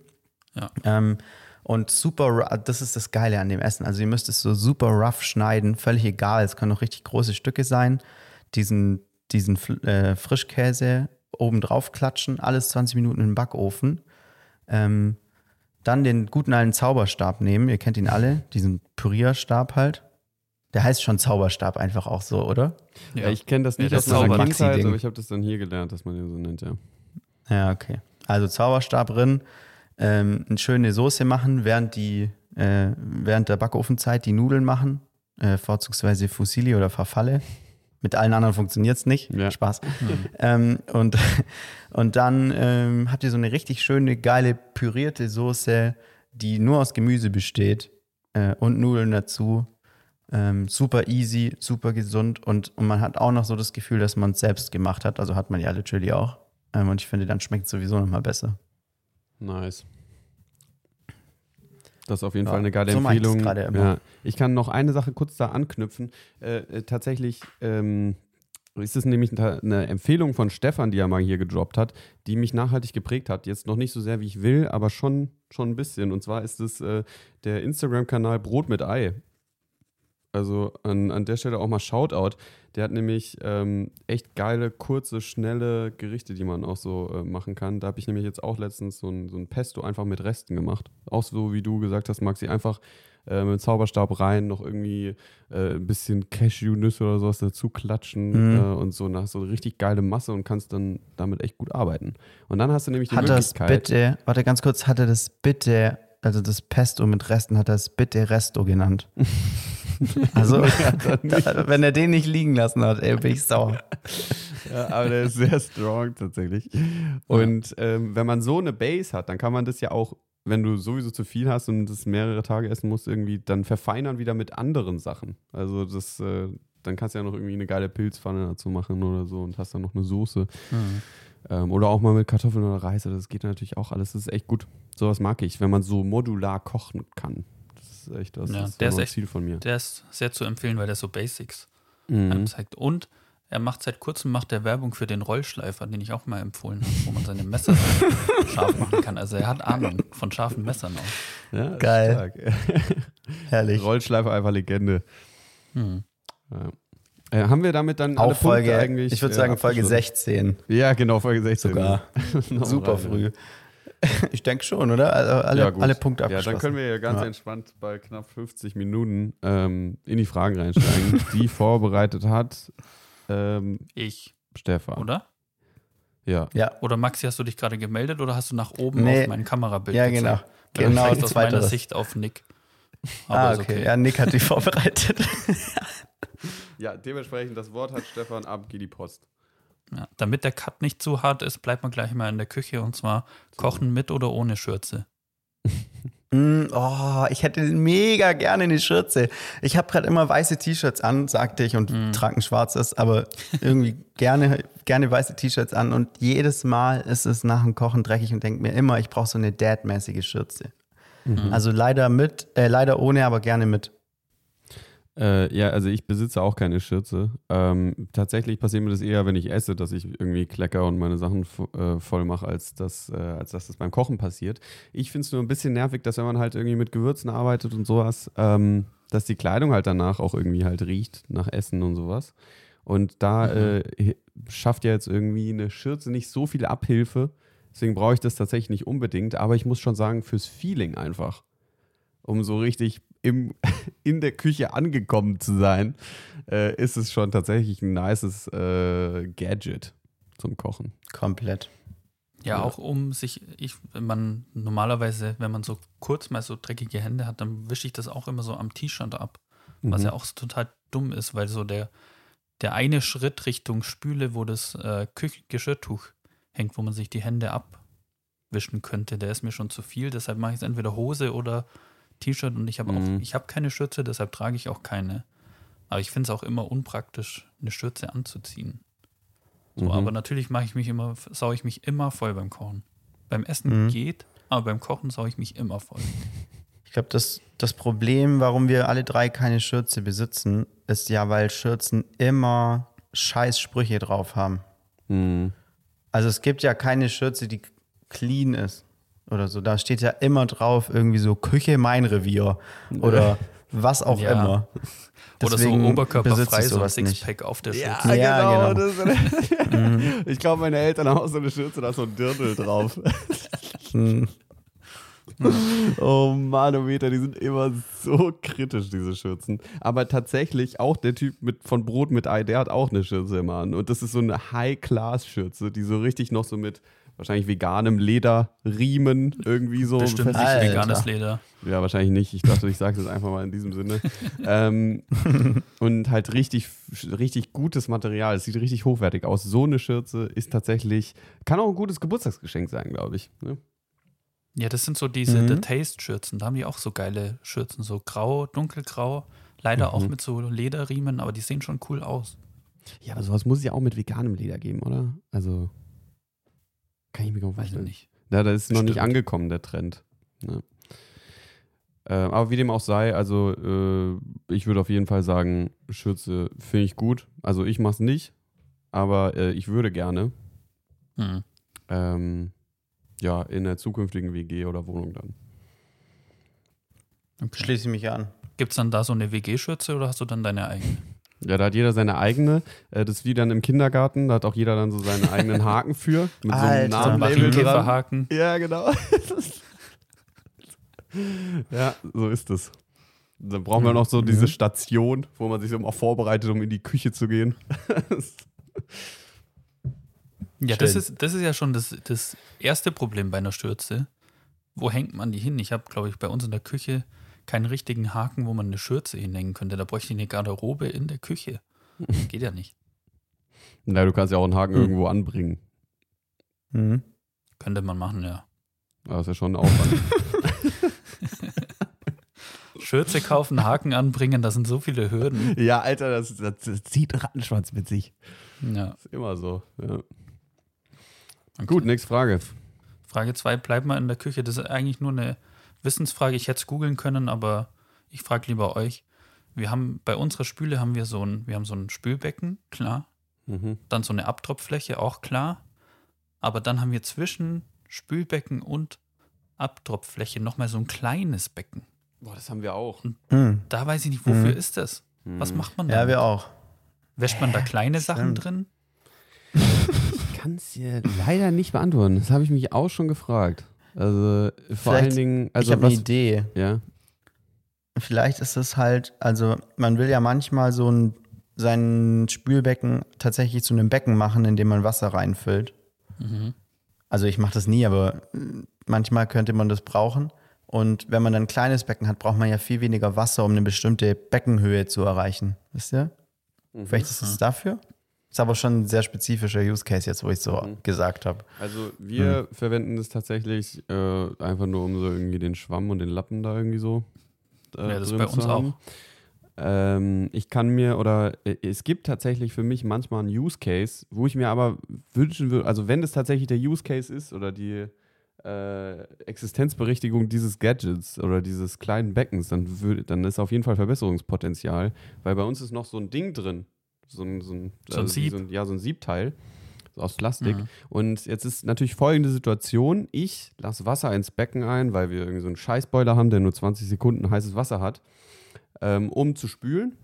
Ja. Ähm, und super, ru- das ist das Geile an dem Essen. Also ihr müsst es so super rough schneiden, völlig egal. Es können auch richtig große Stücke sein. Diesen, diesen äh, Frischkäse oben drauf klatschen, alles 20 Minuten in den Backofen. Ähm, dann den guten alten Zauberstab nehmen. Ihr kennt ihn alle, diesen Pürierstab halt. Der heißt schon Zauberstab einfach auch so, oder? Ja, ich kenne das Ja, nicht das aus meiner Kindheit, aber ich habe das dann hier gelernt, dass man den so nennt, ja. Ja, okay. Also Zauberstab drin, ähm, eine schöne Soße machen, während, die, äh, während der Backofenzeit die Nudeln machen, äh, vorzugsweise Fusilli oder Farfalle. Mit allen anderen funktioniert es nicht. Ja. Spaß. Ähm, und, und dann ähm, habt ihr so eine richtig schöne, geile, pürierte Soße, die nur aus Gemüse besteht äh, und Nudeln dazu. Ähm, super easy, super gesund und, und man hat auch noch so das Gefühl, dass man es selbst gemacht hat. Also hat man ja literally auch. Ähm, und ich finde, dann schmeckt es sowieso nochmal besser. Nice. Das ist auf jeden Ja, Fall eine geile so ich Empfehlung. immer. Ja. Ich kann noch eine Sache kurz da anknüpfen. Äh, äh, tatsächlich ähm, ist es nämlich eine eine Empfehlung von Stefan, die er mal hier gedroppt hat, die mich nachhaltig geprägt hat. Jetzt noch nicht so sehr, wie ich will, aber schon, schon ein bisschen. Und zwar ist es äh, der Instagram-Kanal Brot mit Ei. Also an, an der Stelle auch mal Shoutout. Der hat nämlich ähm, echt geile, kurze, schnelle Gerichte, die man auch so äh, machen kann. Da habe ich nämlich jetzt auch letztens so ein, so ein Pesto einfach mit Resten gemacht. Auch so, wie du gesagt hast, Maxi, einfach äh, mit dem Zauberstab rein, noch irgendwie äh, ein bisschen Cashew-Nüsse oder sowas dazu klatschen Mhm. äh, und so. Hast so eine richtig geile Masse und kannst dann damit echt gut arbeiten. Und dann hast du nämlich die Hat das Möglichkeit. bitte, warte ganz kurz, hat er das bitte, also das Pesto mit Resten, hat er das bitte Resto genannt? Also, da, wenn er den nicht liegen lassen hat, ey, bin ich sauer. Ja, aber der ist sehr strong tatsächlich. Und ähm, wenn man so eine Base hat, dann kann man das ja auch, wenn du sowieso zu viel hast und das mehrere Tage essen musst, irgendwie dann verfeinern wieder mit anderen Sachen. Also das, äh, dann kannst du ja noch irgendwie eine geile Pilzpfanne dazu machen oder so und hast dann noch eine Soße. Ähm, oder auch mal mit Kartoffeln oder Reis. Das geht natürlich auch alles. Das ist echt gut. Sowas mag ich, wenn man so modular kochen kann. Das ist echt was. Ja, das ist der so ist echt- Ziel von mir. Der ist sehr zu empfehlen, weil der so Basics Mhm. einem zeigt. Und er macht seit kurzem macht der Werbung für den Rollschleifer, den ich auch mal empfohlen habe, wo man seine Messer scharf machen kann. Also er hat Ahnung von scharfen Messern auch. Ja, Geil. stark. Herrlich. Rollschleifer einfach Legende. Hm. Ja. Äh, haben wir damit dann alle Auch Folge, Punkte eigentlich? ich würde äh, sagen Folge abgeschlossen? 16 Ja, genau, Folge 16. sogar. Super rein, früh. Ich denke schon, oder? Also alle, Ja, alle Punkte Ja, abgeschlossen. dann können wir ja ganz Ja. entspannt bei knapp 50 Minuten ähm, in die Fragen reinsteigen, die vorbereitet hat ähm, Ich, Stefan. oder? Ja. Ja, Oder Maxi, hast du dich gerade gemeldet oder hast du nach oben Nee. auf mein Kamerabild ja gezeigt? genau. Weil Genau, zeigt aus meiner zweiteres. Sicht auf Nick. Aber Ah, okay. okay. Ja, Nick hat die vorbereitet. ja, dementsprechend das Wort hat Stefan, ab geht die Post. Ja. Damit der Cut nicht zu hart ist, bleibt man gleich mal in der Küche und zwar kochen mit oder ohne Schürze. Mm, oh, ich hätte mega gerne eine Schürze. Ich habe gerade immer weiße T-Shirts an, sagte ich, und Mm. trage ein schwarzes, aber irgendwie gerne, gerne weiße T-Shirts an. Und jedes Mal ist es nach dem Kochen dreckig und denke mir immer, ich brauche so eine Dad-mäßige Schürze. Mhm. Also leider mit, äh, leider ohne, aber gerne mit. Äh, ja, also ich besitze auch keine Schürze. Ähm, tatsächlich passiert mir das eher, wenn ich esse, dass ich irgendwie klecker und meine Sachen äh, voll mache, als, dass, äh, als dass das beim Kochen passiert. Ich finde es nur ein bisschen nervig, dass wenn man halt irgendwie mit Gewürzen arbeitet und sowas, ähm, dass die Kleidung halt danach auch irgendwie halt riecht nach Essen und sowas. Und da Mhm. äh, schafft ja jetzt irgendwie eine Schürze nicht so viel Abhilfe. Deswegen brauche ich das tatsächlich nicht unbedingt. Aber ich muss schon sagen, fürs Feeling einfach um so richtig im, in der Küche angekommen zu sein, äh, ist es schon tatsächlich ein nices äh, Gadget zum Kochen. Komplett. Ja, Ja. auch um sich, ich, wenn man normalerweise, wenn man so kurz mal so dreckige Hände hat, dann wische ich das auch immer so am T-Shirt ab. Was Mhm. ja auch so total dumm ist, weil so der, der eine Schritt Richtung Spüle, wo das äh, Geschirrtuch hängt, wo man sich die Hände abwischen könnte, der ist mir schon zu viel. Deshalb mache ich es entweder Hose oder T-Shirt und ich habe Mhm. auch, ich habe keine Schürze, deshalb trage ich auch keine. Aber ich finde es auch immer unpraktisch, eine Schürze anzuziehen. So, Mhm. aber natürlich mache ich mich immer, sau ich mich immer voll beim Kochen. Beim Essen Mhm. geht, aber beim Kochen sau ich mich immer voll. Ich glaube, das, das Problem, warum wir alle drei keine Schürze besitzen, ist ja, weil Schürzen immer scheiß Sprüche drauf haben. Mhm. Also es gibt ja keine Schürze, die clean ist oder so. Da steht ja immer drauf irgendwie so Küche mein Revier oder was auch Ja. immer. Oder so Deswegen oberkörperfrei, so ein sowas nicht. Sixpack auf der Ja, Schürze. Ja, genau. genau. Das, ich glaube, meine Eltern haben auch so eine Schürze, da ist so ein Dirndl drauf. Hm. oh Manometer, die sind immer so kritisch, diese Schürzen. Aber tatsächlich auch der Typ mit, von Brot mit Ei, der hat auch eine Schürze immer an. Und das ist so eine High-Class-Schürze, die so richtig noch so mit wahrscheinlich veganem Lederriemen irgendwie so Bestimmt nicht Alter. veganes Leder. Ja, wahrscheinlich nicht. Ich dachte, ich sage das einfach mal in diesem Sinne. ähm, und halt richtig, richtig gutes Material. Es sieht richtig hochwertig aus. So eine Schürze ist tatsächlich, kann auch ein gutes Geburtstagsgeschenk sein, glaube ich. Ne? Ja, das sind so diese Mhm. The Taste-Schürzen. Da haben die auch so geile Schürzen, so grau, dunkelgrau. Leider auch Mhm. mit so Lederriemen, aber die sehen schon cool aus. Ja, aber sowas muss es ja auch mit veganem Leder geben, oder? Also, kann ich mir gar nicht Weiß ich vorstellen. nicht. Ja, da ist noch nicht Bestimmt. angekommen, der Trend. Ne? Ähm, aber wie dem auch sei, also äh, ich würde auf jeden Fall sagen, Schürze finde ich gut. Also ich mache es nicht, aber äh, ich würde gerne. Hm. Ähm, ja, in der zukünftigen WG oder Wohnung dann. Okay. Schließe ich mich an. Gibt es dann da so eine WG-Schürze oder hast du dann deine eigene? Ja, da hat jeder seine eigene. Äh, das ist wie dann im Kindergarten, da hat auch jeder dann so seinen eigenen Haken für. Mit so einem Alter. Namenlabel dran. Marienkäferhaken. Ja, genau. ja, so ist es. Dann brauchen wir noch so diese Station, wo man sich so mal vorbereitet, um in die Küche zu gehen. Ja, das ist, das ist ja schon das, das erste Problem bei einer Schürze. Wo hängt man die hin? Ich habe, glaube ich, bei uns in der Küche keinen richtigen Haken, wo man eine Schürze hinhängen könnte. Da bräuchte ich eine Garderobe in der Küche. Geht ja nicht. Na, du kannst ja auch einen Haken Hm. irgendwo anbringen. Mhm. Könnte man machen, ja. Das ist ja schon ein Aufwand. Schürze kaufen, Haken anbringen, das sind so viele Hürden. ja, Alter, das, das, das zieht Rattenschwanz mit sich. Ja. Ist immer so. Ja. Okay. Gut, nächste Frage. Frage 2, bleibt mal in der Küche. Das ist eigentlich nur eine Wissensfrage. Ich hätte es googeln können, aber ich frage lieber euch. Wir haben bei unserer Spüle haben wir so ein, wir haben so ein Spülbecken, klar. Mhm. Dann so eine Abtropffläche, auch klar. Aber dann haben wir zwischen Spülbecken und Abtropffläche nochmal so ein kleines Becken. Boah, das haben wir auch. Mhm. Da weiß ich nicht, wofür Mhm. ist das? Was Mhm. macht man da? Ja, wir auch. Wäscht man da kleine Sachen drin? Ich kann es dir leider nicht beantworten. Das habe ich mich auch schon gefragt. Also vor Vielleicht- allen Dingen, ich also habe was, eine Idee. ja. Vielleicht ist es halt, also man will ja manchmal so ein, sein Spülbecken tatsächlich zu einem Becken machen, in dem man Wasser reinfüllt. Mhm. Also ich mache das nie, aber äh, manchmal könnte man das brauchen. Und wenn man dann ein kleines Becken hat, braucht man ja viel weniger Wasser, um eine bestimmte Beckenhöhe zu erreichen. Wisst ihr? Vielleicht ist es dafür? Ist aber schon ein sehr spezifischer Use Case jetzt, wo ich so Mhm. gesagt habe. Also wir verwenden es tatsächlich äh, einfach nur, um so irgendwie den Schwamm und den Lappen da irgendwie so äh, Ja, das drin bei uns haben. auch. Ähm, ich kann mir, oder äh, es gibt tatsächlich für mich manchmal einen Use Case, wo ich mir aber wünschen würde, also wenn das tatsächlich der Use Case ist oder die äh, Existenzberechtigung dieses Gadgets oder dieses kleinen Beckens, dann, würd, dann ist auf jeden Fall Verbesserungspotenzial, weil bei uns ist noch so ein Ding drin, so ein, so ein, So ein Sieb. So ein, ja, so ein Siebteil aus Plastik. Mhm. Und jetzt ist natürlich folgende Situation. Ich lasse Wasser ins Becken ein, weil wir irgendwie so einen Scheißboiler haben, der nur 20 Sekunden heißes Wasser hat, ähm, um zu spülen.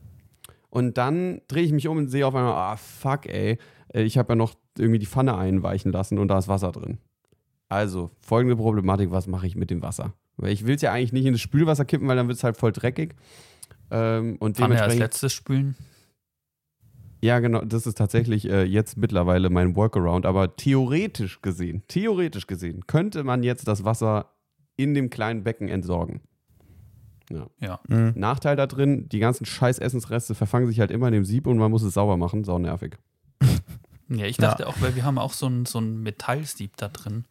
Und dann drehe ich mich um und sehe auf einmal, ah, fuck, ey, äh, ich habe ja noch irgendwie die Pfanne einweichen lassen und da ist Wasser drin. Also, folgende Problematik, was mache ich mit dem Wasser? Weil ich will es ja eigentlich nicht in das Spülwasser kippen, weil dann wird es halt voll dreckig. Ähm, und Pfanne als letztes spülen. Ja, genau, das ist tatsächlich äh, jetzt mittlerweile mein Workaround. Aber theoretisch gesehen, theoretisch gesehen, könnte man jetzt das Wasser in dem kleinen Becken entsorgen. Ja. Ja. Mhm. Nachteil da drin, die ganzen scheiß Essensreste verfangen sich halt immer in dem Sieb und man muss es sauber machen. Sau nervig. Ja, ich Ja. dachte auch, weil wir haben auch so ein, so ein Metallsieb da drin,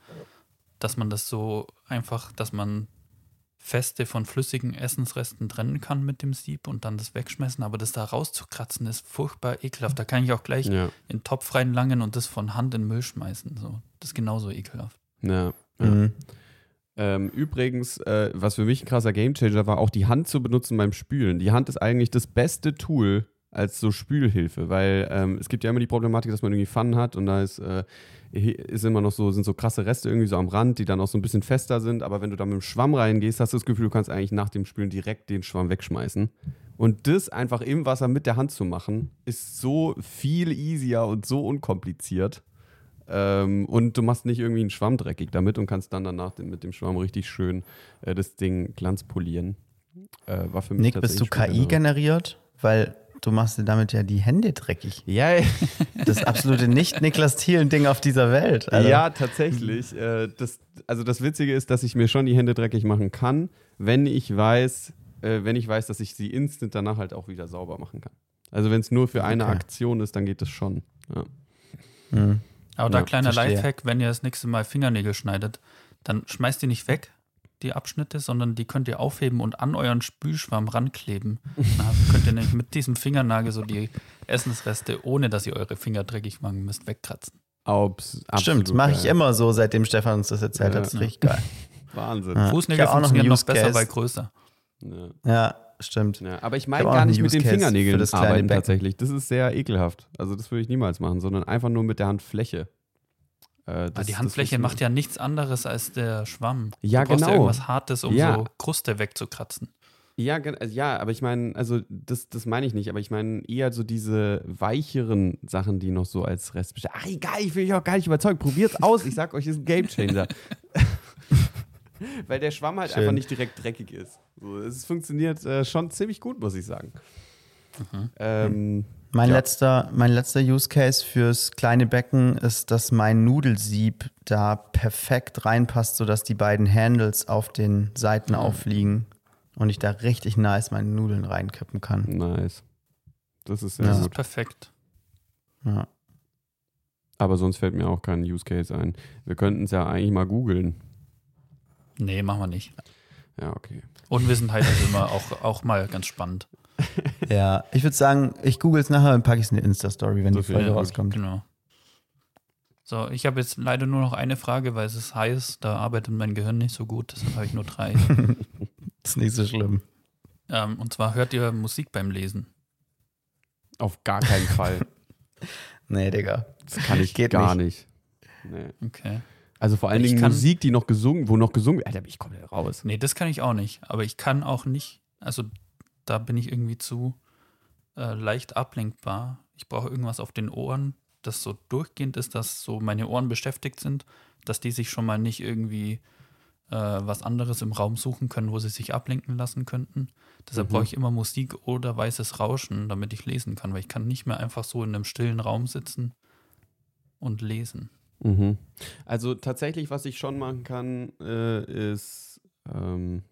dass man das so einfach, dass man Feste von flüssigen Essensresten trennen kann mit dem Sieb und dann das wegschmeißen, aber das da rauszukratzen ist furchtbar ekelhaft. Da kann ich auch gleich Ja. in den Topf reinlangen und das von Hand in den Müll schmeißen. So. Das ist genauso ekelhaft. Ja. ja. Mhm. Ähm, übrigens, äh, was für mich ein krasser Gamechanger war, auch die Hand zu benutzen beim Spülen. Die Hand ist eigentlich das beste Tool als so Spülhilfe, weil ähm, es gibt ja immer die Problematik, dass man irgendwie Pfannen hat und da ist, äh, ist immer noch so, sind so krasse Reste irgendwie so am Rand, die dann auch so ein bisschen fester sind, aber wenn du da mit dem Schwamm reingehst, hast du das Gefühl, du kannst eigentlich nach dem Spülen direkt den Schwamm wegschmeißen. Und das einfach im Wasser mit der Hand zu machen, ist so viel easier und so unkompliziert. Ähm, und du machst nicht irgendwie einen Schwamm dreckig damit und kannst dann danach mit dem Schwamm richtig schön äh, das Ding glanzpolieren. Äh, war für mich Nick, bist du KI generiert? Weil du machst dir damit ja die Hände dreckig. Ja, Das absolute Nicht-Niklas Thielen-Ding auf dieser Welt. Alter. ja, tatsächlich. Äh, das, also das Witzige ist, dass ich mir schon die Hände dreckig machen kann, wenn ich weiß, äh, wenn ich weiß, dass ich sie instant danach halt auch wieder sauber machen kann. Also wenn es nur für eine Okay. Aktion ist, dann geht das schon. Ja. Mhm. Aber da Ja, kleiner verstehe. Lifehack, wenn ihr das nächste Mal Fingernägel schneidet, dann schmeißt die nicht weg, die Abschnitte, sondern die könnt ihr aufheben und an euren Spülschwamm rankleben. Dann könnt ihr nämlich mit diesem Fingernagel so die Essensreste, ohne dass ihr eure Finger dreckig machen müsst, wegkratzen. Abs- Stimmt, mache ich immer so, seitdem Stefan uns das erzählt Ja. hat. Das ist richtig geil. Wahnsinn. Ja. Fußnägel auch noch noch besser, weil größer. Ja. Ja, stimmt. Ja, aber ich meine gar nicht mit den Fingernägeln für das kleine arbeiten Becken. tatsächlich. Das ist sehr ekelhaft. Also das würde ich niemals machen, sondern einfach nur mit der Handfläche. Äh, Aber das- die Handfläche macht ja nichts anderes als der Schwamm. Ja, du brauchst genau. Ja irgendwas Hartes, um Ja. so Kruste wegzukratzen. Ja, also ja, aber ich meine, also das, das meine ich nicht, aber ich meine eher so diese weicheren Sachen, die noch so als Rest bestehen. Ach egal, ich will euch auch gar nicht überzeugen. Probiert's aus. Ich sag euch, ist ein Gamechanger. Weil der Schwamm halt Schön. einfach nicht direkt dreckig ist. So, es funktioniert äh, schon ziemlich gut, muss ich sagen. Ähm, Mein, Ja. letzter, mein letzter Use Case fürs kleine Becken ist, dass mein Nudelsieb da perfekt reinpasst, sodass die beiden Handles auf den Seiten aufliegen und ich da richtig nice meine Nudeln reinkippen kann. nice. Das ist sehr Ja. Das gut. ist perfekt. Ja. Aber sonst fällt mir auch kein Use Case ein. Wir könnten es ja eigentlich mal googeln. Nee, machen wir nicht. Ja, okay. Unwissenheit ist immer auch, auch mal ganz spannend. Ja, ich würde sagen, ich google es nachher und packe es in die Insta-Story, wenn Das die Folge rauskommt. Genau. So, ich habe jetzt leider nur noch eine Frage, weil es ist heiß, da arbeitet mein Gehirn nicht so gut, deshalb habe ich nur drei. ist nicht so schlimm. ähm, und zwar hört ihr Musik beim Lesen. Auf gar keinen Fall. Nee, Digga. Das kann ich Geht gar nicht. Nee. Okay. Also vor allen Ich Dingen kann- Musik, die noch gesungen, wo noch gesungen wird. Alter, ich komme raus. Nee, das kann ich auch nicht. Aber ich kann auch nicht, also da bin ich irgendwie zu äh, leicht ablenkbar. Ich brauche irgendwas auf den Ohren, das so durchgehend ist, dass so meine Ohren beschäftigt sind, dass die sich schon mal nicht irgendwie äh, was anderes im Raum suchen können, wo sie sich ablenken lassen könnten. Deshalb Mhm. brauche ich immer Musik oder weißes Rauschen, damit ich lesen kann, weil ich kann nicht mehr einfach so in einem stillen Raum sitzen und lesen. Mhm. Also tatsächlich, was ich schon machen kann, äh, ist, ähm,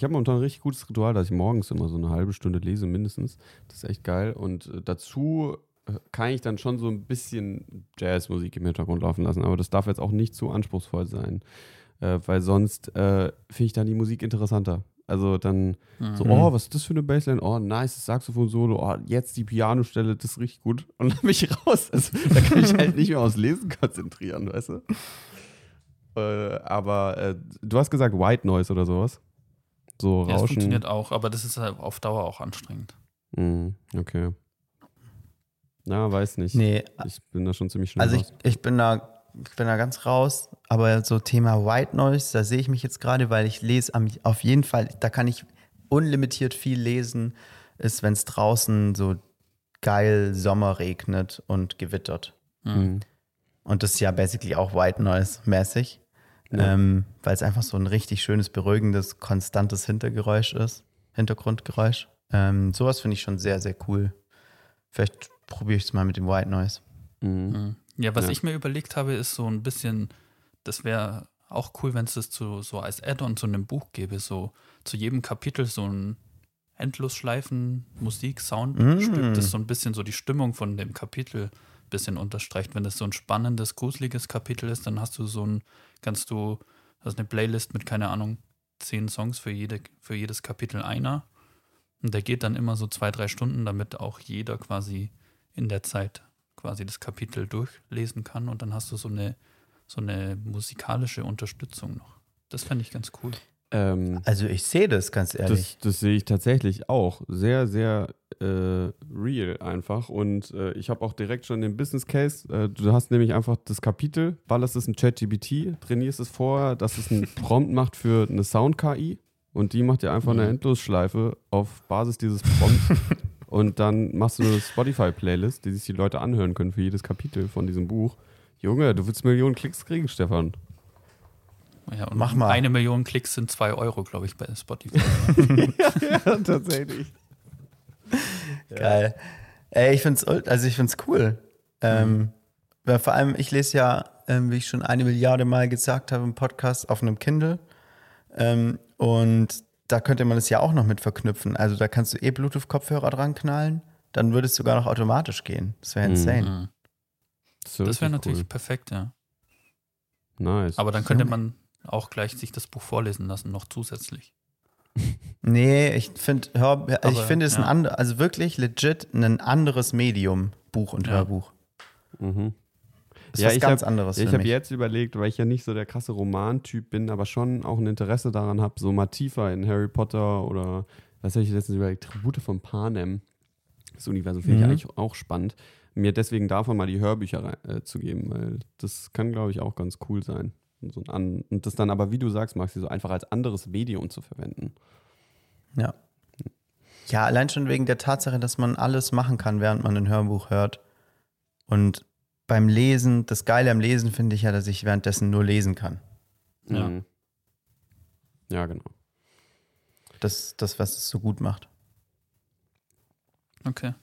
ich habe momentan ein richtig gutes Ritual, dass ich morgens immer so eine halbe Stunde lese, mindestens. Das ist echt geil. Und äh, dazu äh, kann ich dann schon so ein bisschen Jazzmusik im Hintergrund laufen lassen, aber das darf jetzt auch nicht zu anspruchsvoll sein, äh, weil sonst finde ich dann die Musik interessanter. Also dann so, Mhm. oh, was ist das für eine Bassline? Oh, nice, Saxophon-Solo. Oh, jetzt die Pianostelle, das ist richtig gut. Und dann bin ich raus. Also, da kann ich halt nicht mehr aufs Lesen konzentrieren, weißt du? Äh, aber äh, du hast gesagt White Noise oder sowas. So Ja, das Rauschen. funktioniert auch, aber das ist halt auf Dauer auch anstrengend. Mhm, okay. Na, weiß nicht. Nee, Ich bin da schon ziemlich schnell also ich, raus. ich bin da ich bin da ganz raus, aber so Thema White Noise, da sehe ich mich jetzt gerade, weil ich lese am, auf jeden Fall, da kann ich unlimitiert viel lesen, ist, wenn es draußen so geil Sommer regnet und gewittert. Mhm. Und das ist ja basically auch White Noise mäßig. Ja. ähm, weil es einfach so ein richtig schönes, beruhigendes, konstantes Hintergeräusch ist, Hintergrundgeräusch. Ähm, sowas finde ich schon sehr, sehr cool. Vielleicht probiere ich es mal mit dem White Noise. Mhm. Mhm. Ja, was Ja. ich mir überlegt habe, ist so ein bisschen, das wäre auch cool, wenn es das zu, so als Add-on zu einem Buch gäbe, so zu jedem Kapitel so ein Endlosschleifen, Musik, Soundstück, Mm. das so ein bisschen so die Stimmung von dem Kapitel bisschen unterstreicht. Wenn das so ein spannendes, gruseliges Kapitel ist, dann hast du so ein, kannst du, hast eine Playlist mit, keine Ahnung, zehn Songs für, jede, für jedes Kapitel einer. Und der geht dann immer so zwei, drei Stunden, damit auch jeder quasi in der Zeit quasi das Kapitel durchlesen kann und dann hast du so eine, so eine musikalische Unterstützung noch. Das fände ich ganz cool. Ähm, Also ich sehe das, ganz das, ehrlich. das sehe ich tatsächlich auch. Sehr, sehr äh, real einfach. Und äh, ich habe auch direkt schon den Business Case. Äh, du hast nämlich einfach das Kapitel, ballerst es in ChatGPT, trainierst es vorher, dass es einen Prompt macht für eine Sound-KI. Und die macht dir einfach eine Mhm. Endlosschleife auf Basis dieses Prompts. und dann machst du eine Spotify-Playlist, die sich die Leute anhören können für jedes Kapitel von diesem Buch. Junge, du willst Millionen Klicks kriegen, Stefan. Ja, und Mach mal. Eine Million Klicks sind zwei Euro, glaube ich, bei Spotify. ja, tatsächlich. Geil. Ey, ich find's, also ich find's cool. Ähm, weil vor allem, ich lese ja, ähm, wie ich schon eine Milliarde Mal gesagt habe im Podcast, auf einem Kindle. Ähm, und da könnte man es ja auch noch mit verknüpfen. Also da kannst du eh Bluetooth-Kopfhörer dran knallen, dann würde es sogar noch automatisch gehen. Das wäre Mhm. insane. Mhm. Das, Das wäre natürlich perfekt, ja. Nice. Aber dann könnte man auch gleich sich das Buch vorlesen lassen, noch zusätzlich. Nee, ich finde, ich finde es ein ja. anderes, also wirklich legit ein anderes Medium, Buch und Ja. Hörbuch. Mhm. Ist Ja, was ich ganz hab- anderes ich habe jetzt überlegt, weil ich ja nicht so der krasse Romantyp bin, aber schon auch ein Interesse daran habe, so mal tiefer in Harry Potter oder was habe ich letztens überlegt, Tribute von Panem. Das Universum finde ich Mhm. eigentlich auch spannend. Mir deswegen davon mal die Hörbücher äh, zu geben, weil das kann, glaube ich, auch ganz cool sein. Und, so ein an und das dann aber, wie du sagst, Maxi, so einfach als anderes Medium zu verwenden. Ja. Ja, allein schon wegen der Tatsache, dass man alles machen kann, während man ein Hörbuch hört. Und beim Lesen, das Geile am Lesen finde ich ja, dass ich währenddessen nur lesen kann. Ja. Mhm. Ja, genau. Das das, was es so gut macht. Okay.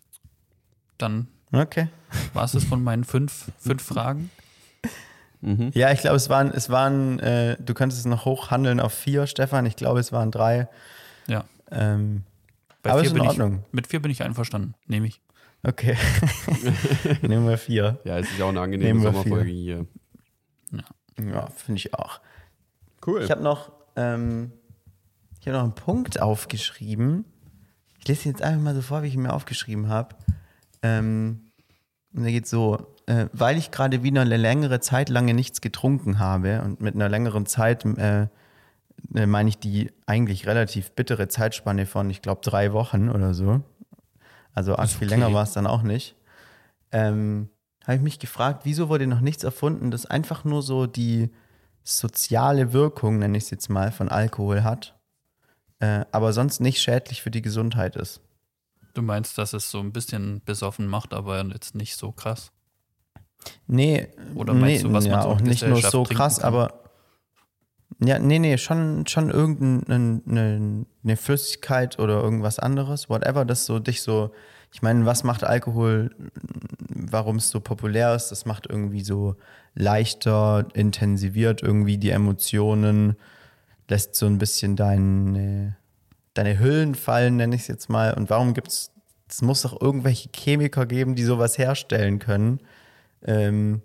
Dann Okay. war es das von meinen fünf, fünf Fragen. Mhm. Ja, ich glaube, es waren, es waren, äh, du könntest es noch hochhandeln auf vier, Stefan. Ich glaube, es waren drei. Ja. Ähm, Bei aber vier ist in bin Ordnung. Ich, mit vier bin ich einverstanden, nehme ich. Okay. Nehmen wir vier. Ja, es ist ja auch eine angenehme Nehmen Sommerfolge hier. Ja, finde ich auch. Cool. Ich habe noch, ähm, ich habe noch einen Punkt aufgeschrieben. Ich lese ihn jetzt einfach mal so vor, wie ich ihn mir aufgeschrieben habe. Ähm, und der geht so, äh, weil ich gerade wieder eine längere Zeit lange nichts getrunken habe und mit einer längeren Zeit äh, äh, meine ich die eigentlich relativ bittere Zeitspanne von, ich glaube, drei Wochen oder so. Also arg viel okay. länger war es dann auch nicht. Ähm, habe ich mich gefragt, wieso wurde noch nichts erfunden, das einfach nur so die soziale Wirkung, nenne ich es jetzt mal, von Alkohol hat, äh, aber sonst nicht schädlich für die Gesundheit ist. Du meinst, dass es so ein bisschen besoffen macht, aber jetzt nicht so krass. Nee, Oder meinst nee, du, was man ja, so auch nicht nur so krass, kann? aber ja, nee, nee, schon, schon irgendeine eine, eine Flüssigkeit oder irgendwas anderes, whatever, das so dich so, ich meine, was macht Alkohol, warum es so populär ist, das macht irgendwie so leichter, intensiviert irgendwie die Emotionen, lässt so ein bisschen deine, deine Hüllen fallen, nenne ich es jetzt mal. Und warum gibt es, es muss doch irgendwelche Chemiker geben, die sowas herstellen können, ähm,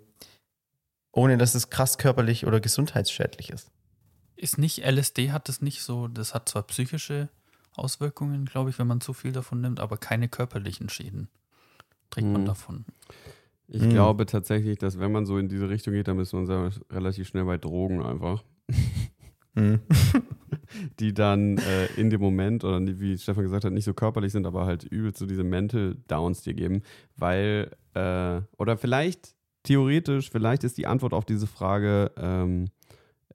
ohne dass es krass körperlich oder gesundheitsschädlich ist. Ist nicht LSD hat das nicht so, das hat zwar psychische Auswirkungen, glaube ich, wenn man zu viel davon nimmt, aber keine körperlichen Schäden trägt man Hm. davon. Ich Mhm. glaube tatsächlich, dass wenn man so in diese Richtung geht, dann ist man relativ schnell bei Drogen einfach. Mhm. Die dann äh, in dem Moment, oder wie Stefan gesagt hat, nicht so körperlich sind, aber halt übel so diese Mental Downs dir geben. Weil, äh, oder vielleicht, theoretisch, vielleicht ist die Antwort auf diese Frage ähm,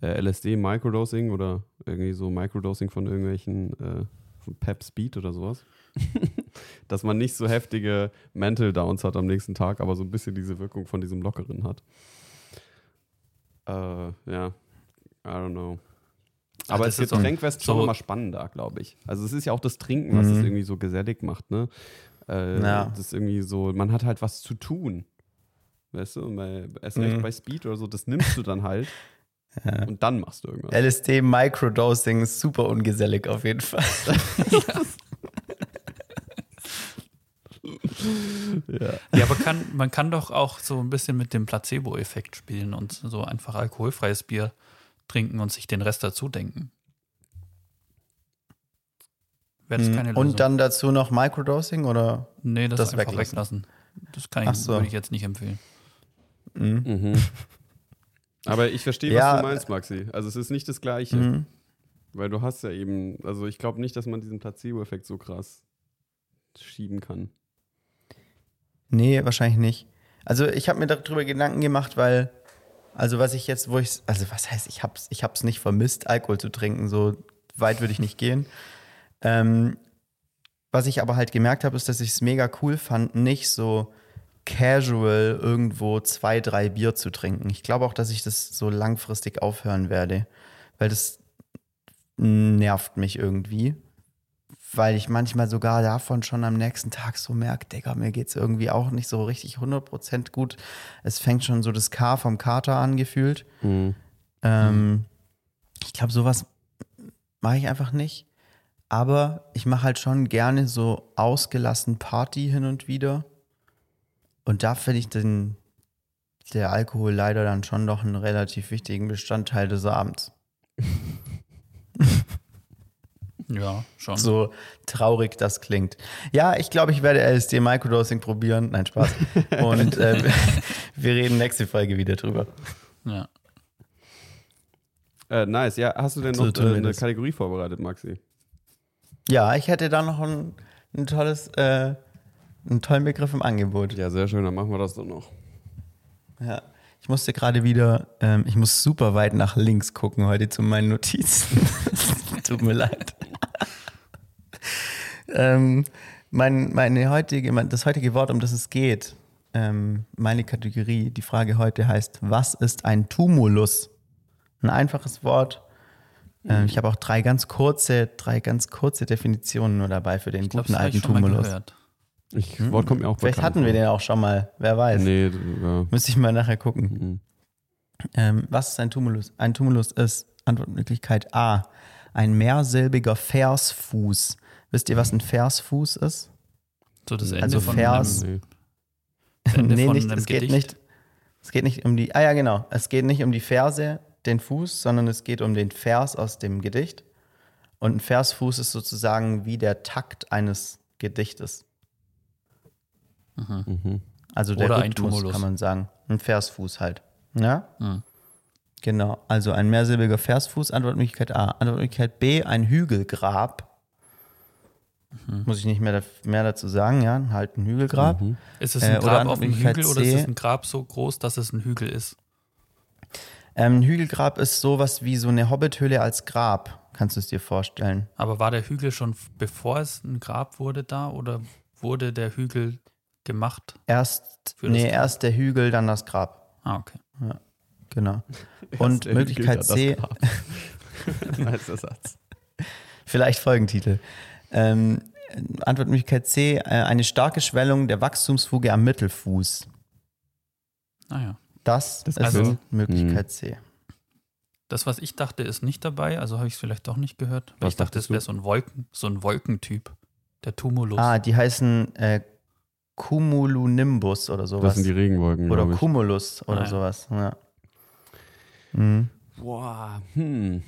äh, LSD Microdosing oder irgendwie so Microdosing von irgendwelchen äh, von Pep Speed oder sowas. Dass man nicht so heftige Mental Downs hat am nächsten Tag, aber so ein bisschen diese Wirkung von diesem Lockeren hat. Äh, ja. I don't know. Aber das ist wäre schon so- mal spannender, glaube ich. Also es ist ja auch das Trinken, was es irgendwie so gesellig macht, ne? Äh, Ja. Das ist irgendwie so, man hat halt was zu tun. Weißt du, bei, erst recht Mhm. bei Speed oder so, das nimmst du dann halt und dann machst du irgendwas. LSD Microdosing ist super ungesellig auf jeden Fall. Ja, aber kann, man kann doch auch so ein bisschen mit dem Placebo-Effekt spielen und so einfach alkoholfreies Bier trinken und sich den Rest dazu denken. Wäre das keine Lösung? Und dann dazu noch Microdosing oder? nee, das, das einfach weglassen. weglassen. Das kann ich, so. würde ich jetzt nicht empfehlen. Mhm. Aber ich verstehe, Ja. was du meinst, Maxi. Also es ist nicht das Gleiche. Mhm. Weil du hast ja eben, also ich glaube nicht, dass man diesen Placebo-Effekt so krass schieben kann. Nee, wahrscheinlich nicht. Also ich habe mir darüber Gedanken gemacht, weil, also was ich jetzt, wo ich, also was heißt, ich hab's, ich hab's nicht vermisst, Alkohol zu trinken, so weit würde ich nicht gehen. Ähm, was ich aber halt gemerkt habe, ist, dass ich es mega cool fand, nicht so casual irgendwo zwei, drei Bier zu trinken. Ich glaube auch, dass ich das so langfristig aufhören werde, weil das nervt mich irgendwie weil ich manchmal sogar davon schon am nächsten Tag so merke, Digga, mir geht's irgendwie auch nicht so richtig 100% gut. Es fängt schon so das K vom Kater an gefühlt. Ähm, ich glaube, sowas mache ich einfach nicht. Aber ich mache halt schon gerne so ausgelassen Party hin und wieder. Und da finde ich den, der Alkohol leider dann schon doch einen relativ wichtigen Bestandteil des Abends. Ja, schon. So traurig das klingt. Ja, ich glaube, ich werde LSD Microdosing probieren. Nein, Spaß. Und äh, wir reden nächste Folge wieder drüber. Ja. Äh, nice, ja. Hast du denn noch äh, eine. Kategorie vorbereitet, Maxi? Ja, ich hätte da noch ein, ein tolles, äh, einen tollen Begriff im Angebot. Ja, sehr schön, dann machen wir das doch noch. Ja. Ich musste gerade wieder, ähm, ich muss super weit nach links gucken heute zu meinen Notizen. Tut mir leid. ähm, mein, meine heutige, mein, das heutige Wort, um das es geht, ähm, meine Kategorie, die Frage heute heißt, was ist ein Tumulus? Ein einfaches Wort. Ähm, ich habe auch drei ganz kurze, drei ganz kurze Definitionen nur dabei für den Ich guten habe alten schon mal Tumulus. gehört. Ich, Wort kommt mir auch Hm? Vielleicht hatten wir vor. den auch schon mal, wer weiß. Nee, ja. Müsste ich mal nachher gucken. Mhm. Ähm, was ist ein Tumulus? Ein Tumulus ist Antwortmöglichkeit A. Ein mehrsilbiger Versfuß. Wisst ihr, was ein Versfuß ist? So das Ende Also von Vers- einem, Nee. nee, nicht, es geht nicht. Es geht nicht um die. Ah ja, genau. Es geht nicht um die Verse, den Fuß, sondern es geht um den Vers aus dem Gedicht. Und ein Versfuß ist sozusagen wie der Takt eines Gedichtes. Mhm. Also der Oder Rhythmus, kann man sagen. Ein Versfuß halt. Ja? Hm. Genau. Also ein mehrsilbiger Versfuß, Antwortmöglichkeit A. Antwortmöglichkeit B, ein Hügelgrab. Mhm. Muss ich nicht mehr, mehr dazu sagen, ja? Halt ein Hügelgrab. Mhm. Ist es Äh, ein oder Grab auf dem Hügel oder ist es ein Grab so groß, dass es ein Hügel ist? Ähm, ein Hügelgrab ist sowas wie so eine Hobbithöhle als Grab. Kannst du es dir vorstellen? Aber war der Hügel schon, bevor es ein Grab wurde, da oder wurde der Hügel gemacht? Erst, nee, Grab. erst der Hügel, dann das Grab. Ah, okay. Genau. Und der Möglichkeit Hügel, C. Nicer Satz. vielleicht Folgentitel. Ähm, Antwortmöglichkeit C, äh, eine starke Schwellung der Wachstumsfuge am Mittelfuß. Naja. Das, Das ist also- Möglichkeit C. Das, was ich dachte, ist nicht dabei, also habe ich es vielleicht doch nicht gehört. Weil Was ich dachte, es wäre so ein Wolken, so ein Wolkentyp. Der Tumulus. Ah, die heißen äh, Cumulonimbus oder sowas. Das sind die Regenwolken, oder. Cumulus oder ja. sowas. Ja. Mhm. Boah, hm.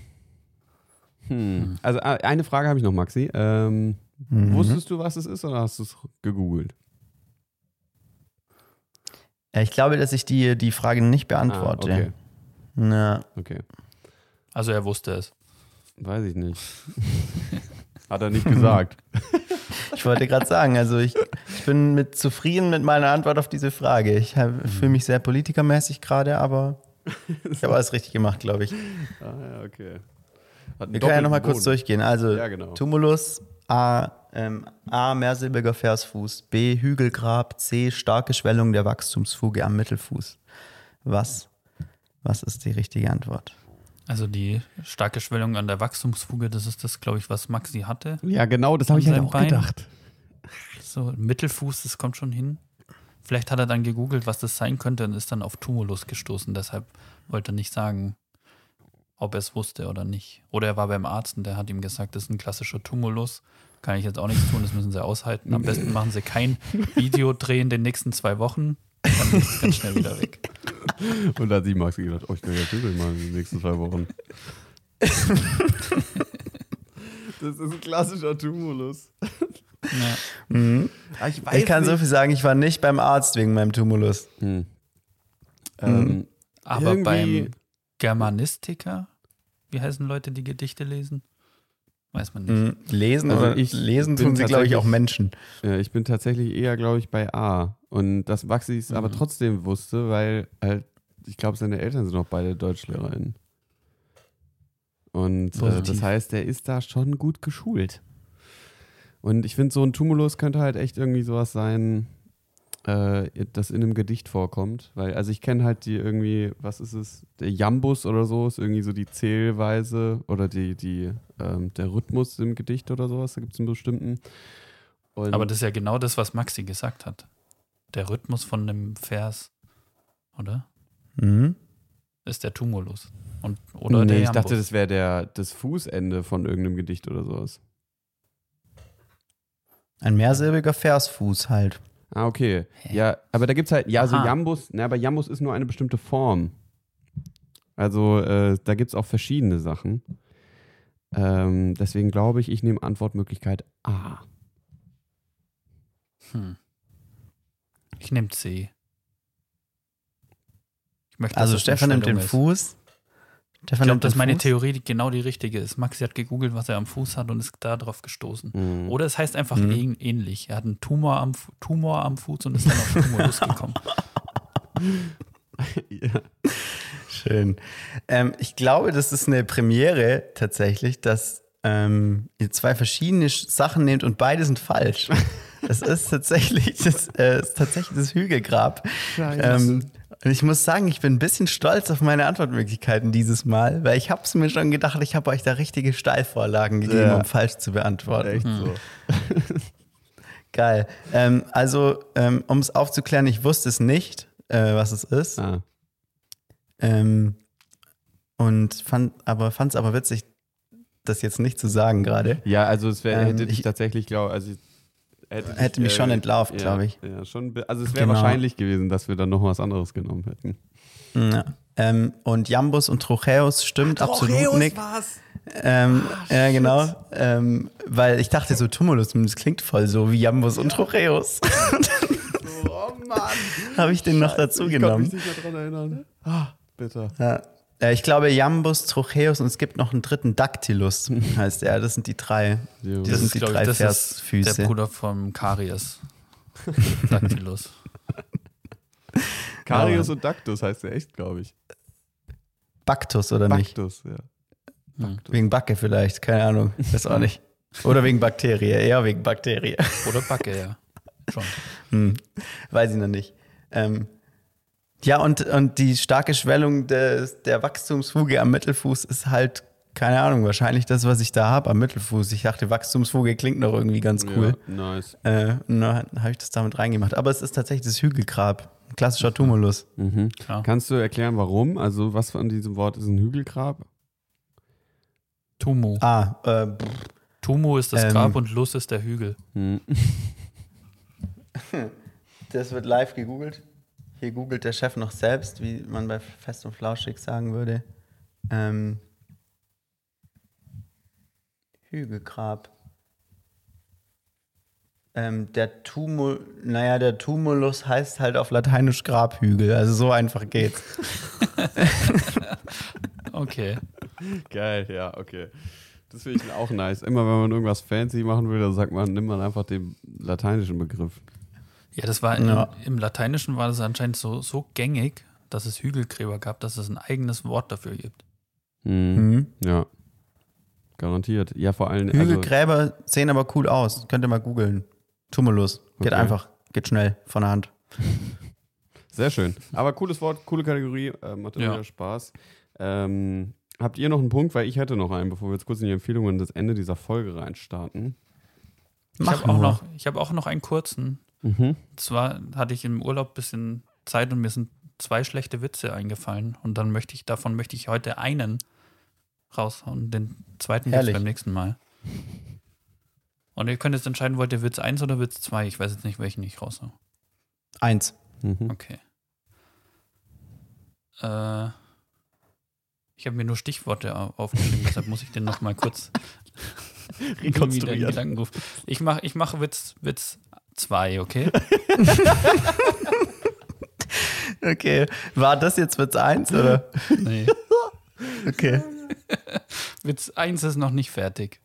Hm. Also eine Frage habe ich noch, Maxi. Ähm, Mhm. Wusstest du, was es ist oder hast du es gegoogelt? Ich glaube, dass ich die, die Frage nicht beantworte. Ah, okay. Na, okay. Also er wusste es. Weiß ich nicht. Hat er nicht gesagt. ich wollte gerade sagen, also ich, ich bin mit zufrieden mit meiner Antwort auf diese Frage. Ich Mhm. fühle mich sehr politikermäßig gerade, aber ich habe alles richtig gemacht, glaube ich. ah, ja, okay. Hat Wir können ja nochmal kurz durchgehen. Also Ja, genau. Tumulus, A, ähm, A, mehrsilbiger Versfuß, B, Hügelgrab, C, starke Schwellung der Wachstumsfuge am Mittelfuß. Was? Was ist die richtige Antwort? Also die starke Schwellung an der Wachstumsfuge, das ist das, glaube ich, was Maxi hatte. Ja, genau, das habe ich halt auch Bein. gedacht. So Mittelfuß, das kommt schon hin. Vielleicht hat er dann gegoogelt, was das sein könnte und ist dann auf Tumulus gestoßen. Deshalb wollte er nicht sagen, ob er es wusste oder nicht. Oder er war beim Arzt und der hat ihm gesagt, das ist ein klassischer Tumulus. Kann ich jetzt auch nichts tun, das müssen sie aushalten. Am besten machen sie kein Videodreh in den nächsten zwei Wochen. Dann ist es ganz schnell wieder weg. Und da hat sie Max gedacht, oh, ich kann ja googeln mal in den nächsten zwei Wochen. das ist ein klassischer Tumulus. Ja. Mhm. Ah, ich, Ich kann so viel sagen, ich war nicht beim Arzt wegen meinem Tumulus. Hm. Ähm, Aber Irgendwie- beim Germanistiker, wie heißen Leute, die Gedichte lesen? Weiß man nicht. Mhm. Lesen, Also oder ich lesen tun sie, glaube ich, auch Menschen. Ja, ich bin tatsächlich eher, glaube ich, bei A. Und dass Maxi es aber Mhm. trotzdem wusste, weil halt, ich glaube, seine Eltern sind auch beide DeutschlehrerInnen. Und äh, das heißt, er ist da schon gut geschult. Und ich finde, so ein Tumulus könnte halt echt irgendwie sowas sein, äh, das in einem Gedicht vorkommt. Weil, also ich kenne halt die irgendwie, was ist es, der Jambus oder so, ist irgendwie so die Zählweise oder die, die, ähm, der Rhythmus im Gedicht oder sowas, da gibt es einen bestimmten. Und Aber das ist ja genau das, was Maxi gesagt hat. Der Rhythmus von dem Vers, oder? Mhm. Ist der Tumulus. Und, oder der nee, ich Jambus. dachte, das wäre der das Fußende von irgendeinem Gedicht oder sowas. Ein mehrsilbiger Versfuß halt. Ah, okay. Ja, aber da gibt es halt, ja, so Aha. Jambus, na, aber Jambus ist nur eine bestimmte Form. Also äh, da gibt es auch verschiedene Sachen. Ähm, deswegen glaube ich, ich nehme Antwortmöglichkeit A. Hm. Ich nehme C. Ich möchte, Also Stefan nimmt den ist. Fuß. Ich Stefan glaube, nimmt dass meine Fuß. Theorie die- genau die richtige ist. Maxi hat gegoogelt, was er am Fuß hat und ist da drauf gestoßen. Mhm. Oder es heißt einfach Mhm. ähn- ähnlich. Er hat einen Tumor am, Tumor am Fuß und ist dann auf Tumulus gekommen. ja. Schön. Ähm, ich glaube, das ist eine Premiere tatsächlich, dass ähm, ihr zwei verschiedene Sch- Sachen nehmt und beide sind falsch. Das ist tatsächlich das, äh, ist tatsächlich das Hügelgrab. Ähm, und ich muss sagen, ich bin ein bisschen stolz auf meine Antwortmöglichkeiten dieses Mal, weil ich habe es mir schon gedacht, ich habe euch da richtige Steilvorlagen gegeben, Ja. um falsch zu beantworten. Echt so. Geil. Ähm, also, ähm, um es aufzuklären, ich wusste es nicht, äh, was es ist. Ah. Ähm, und fand aber fand es aber witzig, das jetzt nicht zu sagen gerade. Ja, also es wäre, Ähm, hätte dich ich- tatsächlich, glaube also ich, hätte, Hätte dich, mich schon entlarvt, ja, glaub ich. Ja, schon, also es wäre Genau. wahrscheinlich gewesen, dass wir dann noch was anderes genommen hätten. Ja. Ähm, und Jambus und Trocheus stimmt absolut nicht. war's. Ähm, ja, genau. Ähm, weil ich dachte so, Tumulus, das klingt voll so wie Jambus und Trocheus. Oh Mann. Habe ich den noch dazu Ich kann mich genommen. nicht mehr dran erinnern. Ah, bitter. Ja. Äh, ich glaube Jambus, Trocheus und es gibt noch einen dritten Dactylus, heißt er. Das sind die drei. Jo. Das sind die drei das ist Versfüße. der Bruder vom Karies. Dactylus. Karius und Dactus heißt der echt, glaube ich. Baktus oder nicht? Baktus, ja. Hm. Wegen Backe vielleicht, keine Ahnung. Weiß auch nicht. Oder wegen Bakterie, eher wegen Bakterie. Oder Backe, ja. Schon. Hm. Weiß ich noch nicht. Ähm, ja, und, und die starke Schwellung des, der Wachstumsfuge am Mittelfuß ist halt, keine Ahnung, wahrscheinlich das, was ich da habe am Mittelfuß. Ich dachte, Wachstumsfuge klingt noch irgendwie ganz cool. Ja, nice. Äh, und dann habe ich das damit reingemacht. Aber es ist tatsächlich das Hügelgrab. Ein klassischer Tumulus. Mhm. Klar. Kannst du erklären, warum? Also, was von diesem Wort ist ein Hügelgrab? Tumu. Ah, äh, pff, Tumu ist das Ähm. Grab und Lus ist der Hügel. Hm. das wird live gegoogelt. Hier googelt der Chef noch selbst, wie man bei Fest und Flauschig sagen würde. Ähm, Hügelgrab. Ähm, der Tumul, naja, der Tumulus heißt halt auf Lateinisch Grabhügel. Also so einfach geht's. Okay. Geil, ja, okay. Das finde ich auch nice. Immer wenn man irgendwas fancy machen will, dann sagt man, nimmt man einfach den lateinischen Begriff. Ja, das war Ja. im, im Lateinischen war das anscheinend so, so gängig, dass es Hügelgräber gab, dass es ein eigenes Wort dafür gibt. Mhm. Mhm. Ja. Garantiert. Ja, vor allem. Also, Hügelgräber sehen aber cool aus. Könnt ihr mal googeln. Tumulus. Geht Okay. einfach. Geht schnell von der Hand. sehr schön. Aber cooles Wort, coole Kategorie. Äh, macht immer Ja. wieder Spaß. Ähm, habt ihr noch einen Punkt? Weil ich hätte noch einen, bevor wir jetzt kurz in die Empfehlungen das Ende dieser Folge reinstarten. Ich habe auch, nur. noch- ich hab auch noch einen kurzen. Mhm. Zwar hatte ich im Urlaub ein bisschen Zeit und mir sind zwei schlechte Witze eingefallen. Und dann möchte ich, davon möchte ich heute einen raushauen. Den zweiten Herrlich. beim nächsten Mal. Und ihr könnt jetzt entscheiden, wollt ihr Witz 1 oder Witz 2? Ich weiß jetzt nicht, welchen ich raushau. Eins. Mhm. Okay. Äh, ich habe mir nur Stichworte au- aufgeschrieben, deshalb muss ich den noch mal kurz rufen. Ich mache ich mach Witz, Witz 2, okay? Okay. War das jetzt Witz eins oder? Nee. Okay. Witz 1 ist noch nicht fertig.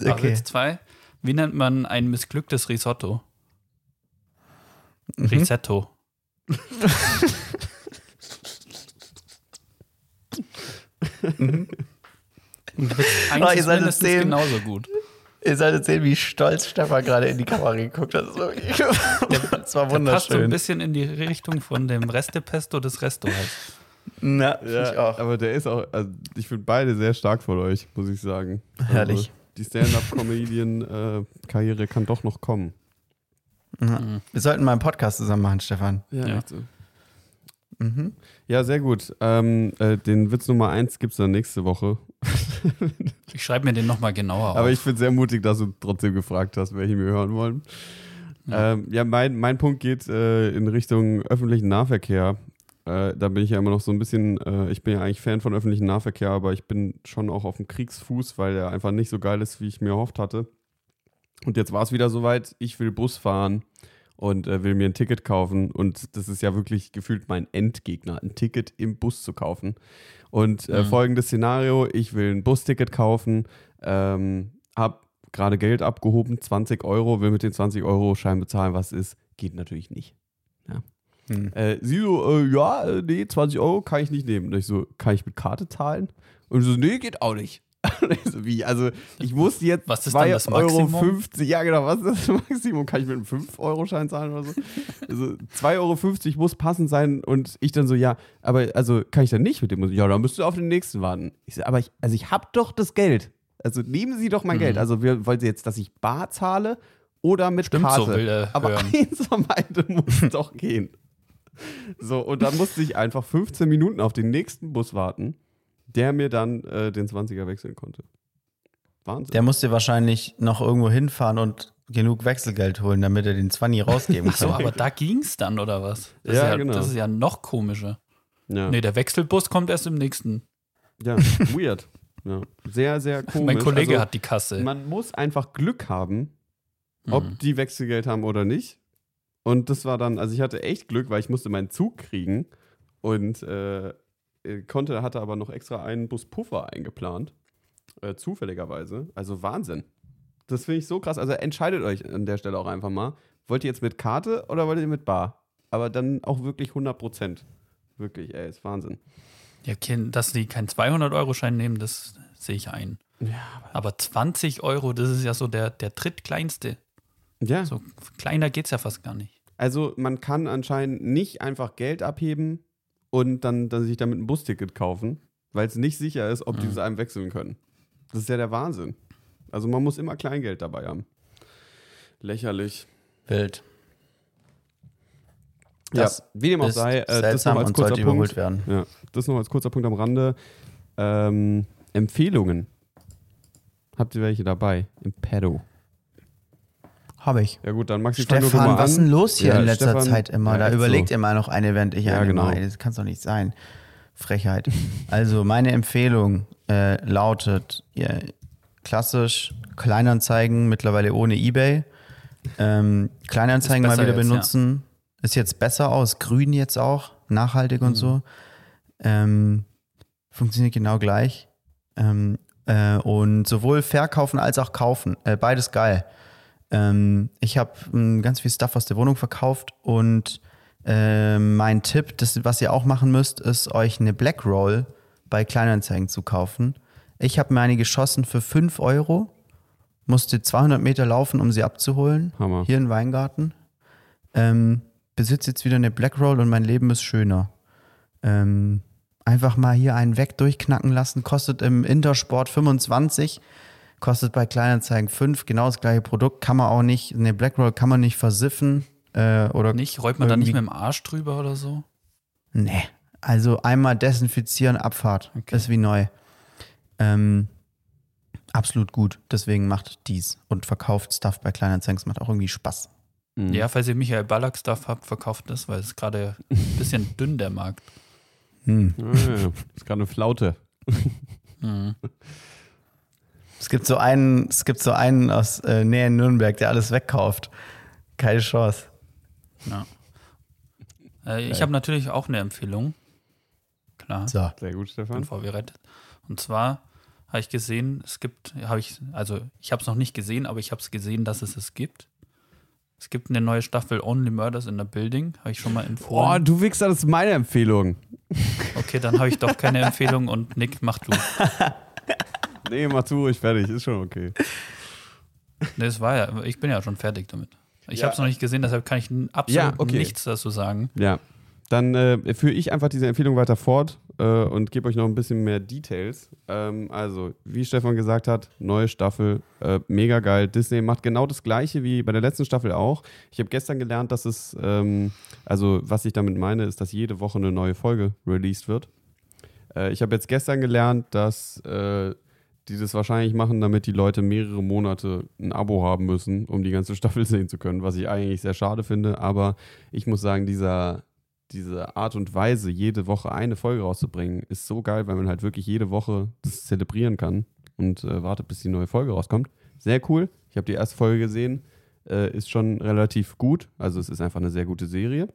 Aber Okay. Witz 2. Wie nennt man ein missglücktes Risotto? Mhm. Risotto. Und Witz 1 Oh, ist mindestens genauso gut. Ihr solltet sehen, wie stolz Stefan gerade in die Kamera geguckt hat. So, das war Der passt so ein wunderschön. bisschen in die Richtung von dem Restepesto des Restos. Na, Ja, ich auch. aber der ist auch, also ich finde beide sehr stark von euch, muss ich sagen. Herrlich. Also, die Stand-Up-Comedian-Karriere kann doch noch kommen. Ja. Wir sollten mal einen Podcast zusammen machen, Stefan. Ja, Ja. echt so. Mhm. Ja, sehr gut. Ähm, äh, den Witz Nummer eins gibt es dann nächste Woche. Ich schreibe mir den nochmal genauer Aber auf. ich finde sehr mutig, dass du trotzdem gefragt hast, welche wir hören wollen. Ja, ähm, ja mein, mein Punkt geht äh, in Richtung öffentlichen Nahverkehr. Äh, da bin ich ja immer noch so ein bisschen, äh, ich bin ja eigentlich Fan von öffentlichem Nahverkehr, aber ich bin schon auch auf dem Kriegsfuß, weil der einfach nicht so geil ist, wie ich mir erhofft hatte. Und jetzt war es wieder soweit, ich will Bus fahren und äh, will mir ein Ticket kaufen. Und das ist ja wirklich gefühlt mein Endgegner, ein Ticket im Bus zu kaufen. Und äh, Mhm. folgendes Szenario: Ich will ein Busticket kaufen, ähm, habe gerade Geld abgehoben, 20 Euro, will mit den 20 Euro Schein bezahlen, was ist, geht natürlich nicht. Hm. Äh, sie so, äh, ja, äh, nee, 20 Euro kann ich nicht nehmen. Und ich so, kann ich mit Karte zahlen? Und so, nee, geht auch nicht. Wie? Also, ich muss jetzt Was ist dann das 2,50 Euro. Maximum? 50, ja, genau, was ist das Maximum? Kann ich mit einem 5-Euro-Schein zahlen oder so? Also, 2,50 Euro muss passend sein. Und ich dann so, ja, aber also kann ich dann nicht mit dem? Ja, dann müsst du auf den nächsten warten. Ich so, aber ich, also ich hab doch das Geld. Also nehmen Sie doch mein Mhm. Geld. Also wir, wollen Sie jetzt, dass ich bar zahle oder mit Stimmt, Karte? so will er aber hören. eins von beiden muss doch gehen. So, und dann musste ich einfach 15 Minuten auf den nächsten Bus warten, der mir dann äh, den 20er wechseln konnte. Wahnsinn. Der musste wahrscheinlich noch irgendwo hinfahren und genug Wechselgeld holen, damit er den 20 rausgeben Ach so, kann. aber da ging's dann, oder was? Das Ja, ist ja, genau. Das ist ja noch komischer. ja. Nee, der Wechselbus kommt erst im nächsten. ja, weird. Ja. Sehr, sehr komisch. mein Kollege also, hat die Kasse. Man muss einfach Glück haben, ob Mhm. die Wechselgeld haben oder nicht. Und das war dann, also ich hatte echt Glück, weil ich musste meinen Zug kriegen und äh, äh, konnte, hatte aber noch extra einen Bus Puffer eingeplant. Äh, zufälligerweise. Also Wahnsinn. Das finde ich so krass. Also entscheidet euch an der Stelle auch einfach mal. Wollt ihr jetzt mit Karte oder wollt ihr mit Bar? Aber dann auch wirklich 100 Prozent. Wirklich, ey, ist Wahnsinn. Ja, dass die keinen 200-Euro-Schein nehmen, das sehe ich ein. aber 20 Euro, das ist ja so der, der drittkleinste. Ja, So kleiner geht's ja fast gar nicht. also man kann anscheinend nicht einfach Geld abheben und dann, dann sich damit ein Busticket kaufen, weil es nicht sicher ist, ob die Mhm. es einem wechseln können. Das ist ja der Wahnsinn. Also man muss immer Kleingeld dabei haben. Lächerlich. Wild. Das ja, wie dem auch sei, äh, das noch als kurzer Punkt. werden. Ja, das noch als kurzer Punkt am Rande. Ähm, Empfehlungen. Habt ihr welche dabei? Im Pedo. Habe ich. Ja gut, dann Maxi, fang du Stefan, mal was ist denn los hier Ja, in letzter Stefan- Zeit immer? Ja, da überlegt so. immer noch eine, während ich Ja, eine genau. mache. Das kann doch nicht sein. Frechheit. Also meine Empfehlung äh, lautet ihr, klassisch Kleinanzeigen, mittlerweile ohne Ebay. Ähm, Kleinanzeigen mal wieder jetzt, benutzen. Ist jetzt besser aus, grün jetzt auch, nachhaltig und so. Ähm, funktioniert genau gleich. Ähm, äh, und sowohl verkaufen als auch kaufen. Äh, beides geil. Ähm, ich habe ganz viel Stuff aus der Wohnung verkauft und äh, mein Tipp, das, was ihr auch machen müsst, ist euch eine Black Roll bei Kleinanzeigen zu kaufen. Ich habe mir eine geschossen für 5 Euro, musste 200 Meter laufen, um sie abzuholen. Hammer. Hier in Weingarten. Ähm, besitze jetzt wieder eine Black Roll und mein Leben ist schöner. Ähm, Einfach mal hier einen weg durchknacken lassen. Kostet im Intersport 25, kostet bei Kleinanzeigen 5. Genau das gleiche Produkt. Kann man auch nicht, ne, Blackroll kann man nicht versiffen. Äh, oder Nicht? Räumt man da nicht mit dem Arsch drüber oder so? Nee. Also einmal desinfizieren, Abfahrt. Okay. Ist wie neu. Ähm, absolut gut. Deswegen macht dies und verkauft Stuff bei Kleinanzeigen. Es macht auch irgendwie Spaß. Mhm. Ja, falls ihr Michael Ballack Stuff habt, verkauft das, weil es gerade ein bisschen dünn, der Markt. Hm. Ah, ja. Ist gerade eine Flaute. Mhm. Es gibt so einen, es gibt so einen aus äh, Nähe in Nürnberg, der alles wegkauft. Keine Chance. Ja. Äh, ich habe natürlich auch eine Empfehlung. Klar. So. Sehr gut, bin Stefan. vorbereitet. Und zwar habe ich gesehen, es gibt, habe ich, also ich habe es noch nicht gesehen, aber ich habe es gesehen, dass es es gibt. Es gibt eine neue Staffel Only Murders in the Building, habe ich schon mal Oh, empfohlen. du Wichser, das ist meine Empfehlung. Okay, dann habe ich doch keine Empfehlung und Nick, mach du. Nee, mach du ruhig fertig, ist schon okay. Das war ja, ich bin ja schon fertig damit. Ich Ja. habe es noch nicht gesehen, deshalb kann ich absolut Ja, okay. nichts dazu sagen. Ja, dann äh, führe ich einfach diese Empfehlung weiter fort äh, und gebe euch noch ein bisschen mehr Details. Ähm, also, wie Stefan gesagt hat, neue Staffel, äh, mega geil. Disney macht genau das gleiche wie bei der letzten Staffel auch. Ich habe gestern gelernt, dass es, ähm, also was ich damit meine, ist, dass jede Woche eine neue Folge released wird. Äh, ich habe jetzt gestern gelernt, dass äh, die das wahrscheinlich machen, damit die Leute mehrere Monate ein Abo haben müssen, um die ganze Staffel sehen zu können, was ich eigentlich sehr schade finde. Aber ich muss sagen, dieser, diese Art und Weise, jede Woche eine Folge rauszubringen, ist so geil, weil man halt wirklich jede Woche das zelebrieren kann und äh, wartet, bis die neue Folge rauskommt. Sehr cool. Ich habe die erste Folge gesehen. Äh, ist schon relativ gut. Also es ist einfach eine sehr gute Serie.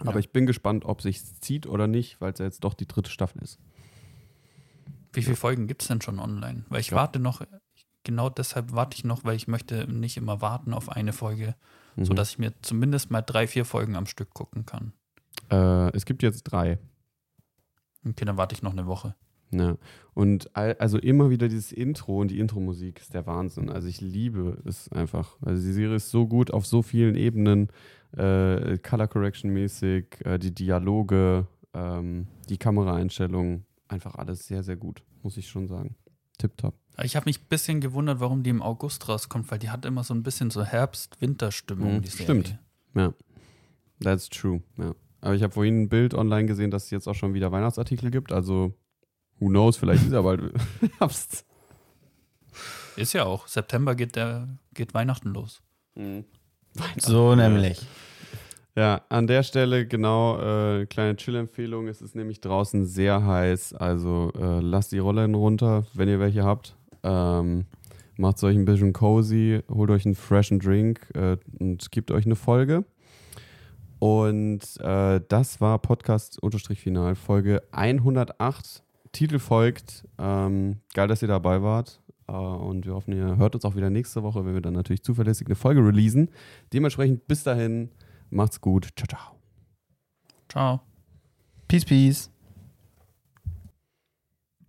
Aber Ja. ich bin gespannt, ob sich zieht oder nicht, weil es ja jetzt doch die dritte Staffel ist. Wie viele Folgen gibt es denn schon online? Weil ich Ja. warte noch, genau deshalb warte ich noch, weil ich möchte nicht immer warten auf eine Folge, Mhm. sodass ich mir zumindest mal drei, vier Folgen am Stück gucken kann. Äh, es gibt jetzt drei. Okay, dann warte ich noch eine Woche. Ja. Und all, also immer wieder dieses Intro und die Intro-Musik ist der Wahnsinn. Also ich liebe es einfach. Also die Serie ist so gut auf so vielen Ebenen. Äh, Color Correction mäßig, äh, die Dialoge, ähm, die Kameraeinstellungen, einfach alles sehr, sehr gut, muss ich schon sagen. Tipptopp. Ich habe mich ein bisschen gewundert, warum die im August rauskommt, weil die hat immer so ein bisschen so Herbst-Winter-Stimmung, Mhm, stimmt. Ja. That's true. Ja. Aber ich habe vorhin ein Bild online gesehen, dass es jetzt auch schon wieder Weihnachtsartikel gibt. Also, who knows, vielleicht ist er bald Herbst. Ist ja auch. September geht, der, geht Weihnachten los. So nämlich. Ja, an der Stelle genau äh, kleine Chill-Empfehlung. Es ist nämlich draußen sehr heiß, also äh, lasst die Rollen runter, wenn ihr welche habt. Ähm, macht euch ein bisschen cozy, holt euch einen freshen Drink äh, und gebt euch eine Folge. Und äh, das war Podcast-Final, Folge 108. Titel folgt. Ähm, geil, dass ihr dabei wart. Äh, und wir hoffen, ihr hört uns auch wieder nächste Woche, wenn wir dann natürlich zuverlässig eine Folge releasen. Dementsprechend bis dahin, macht's gut. Ciao, ciao. Ciao. Peace, peace.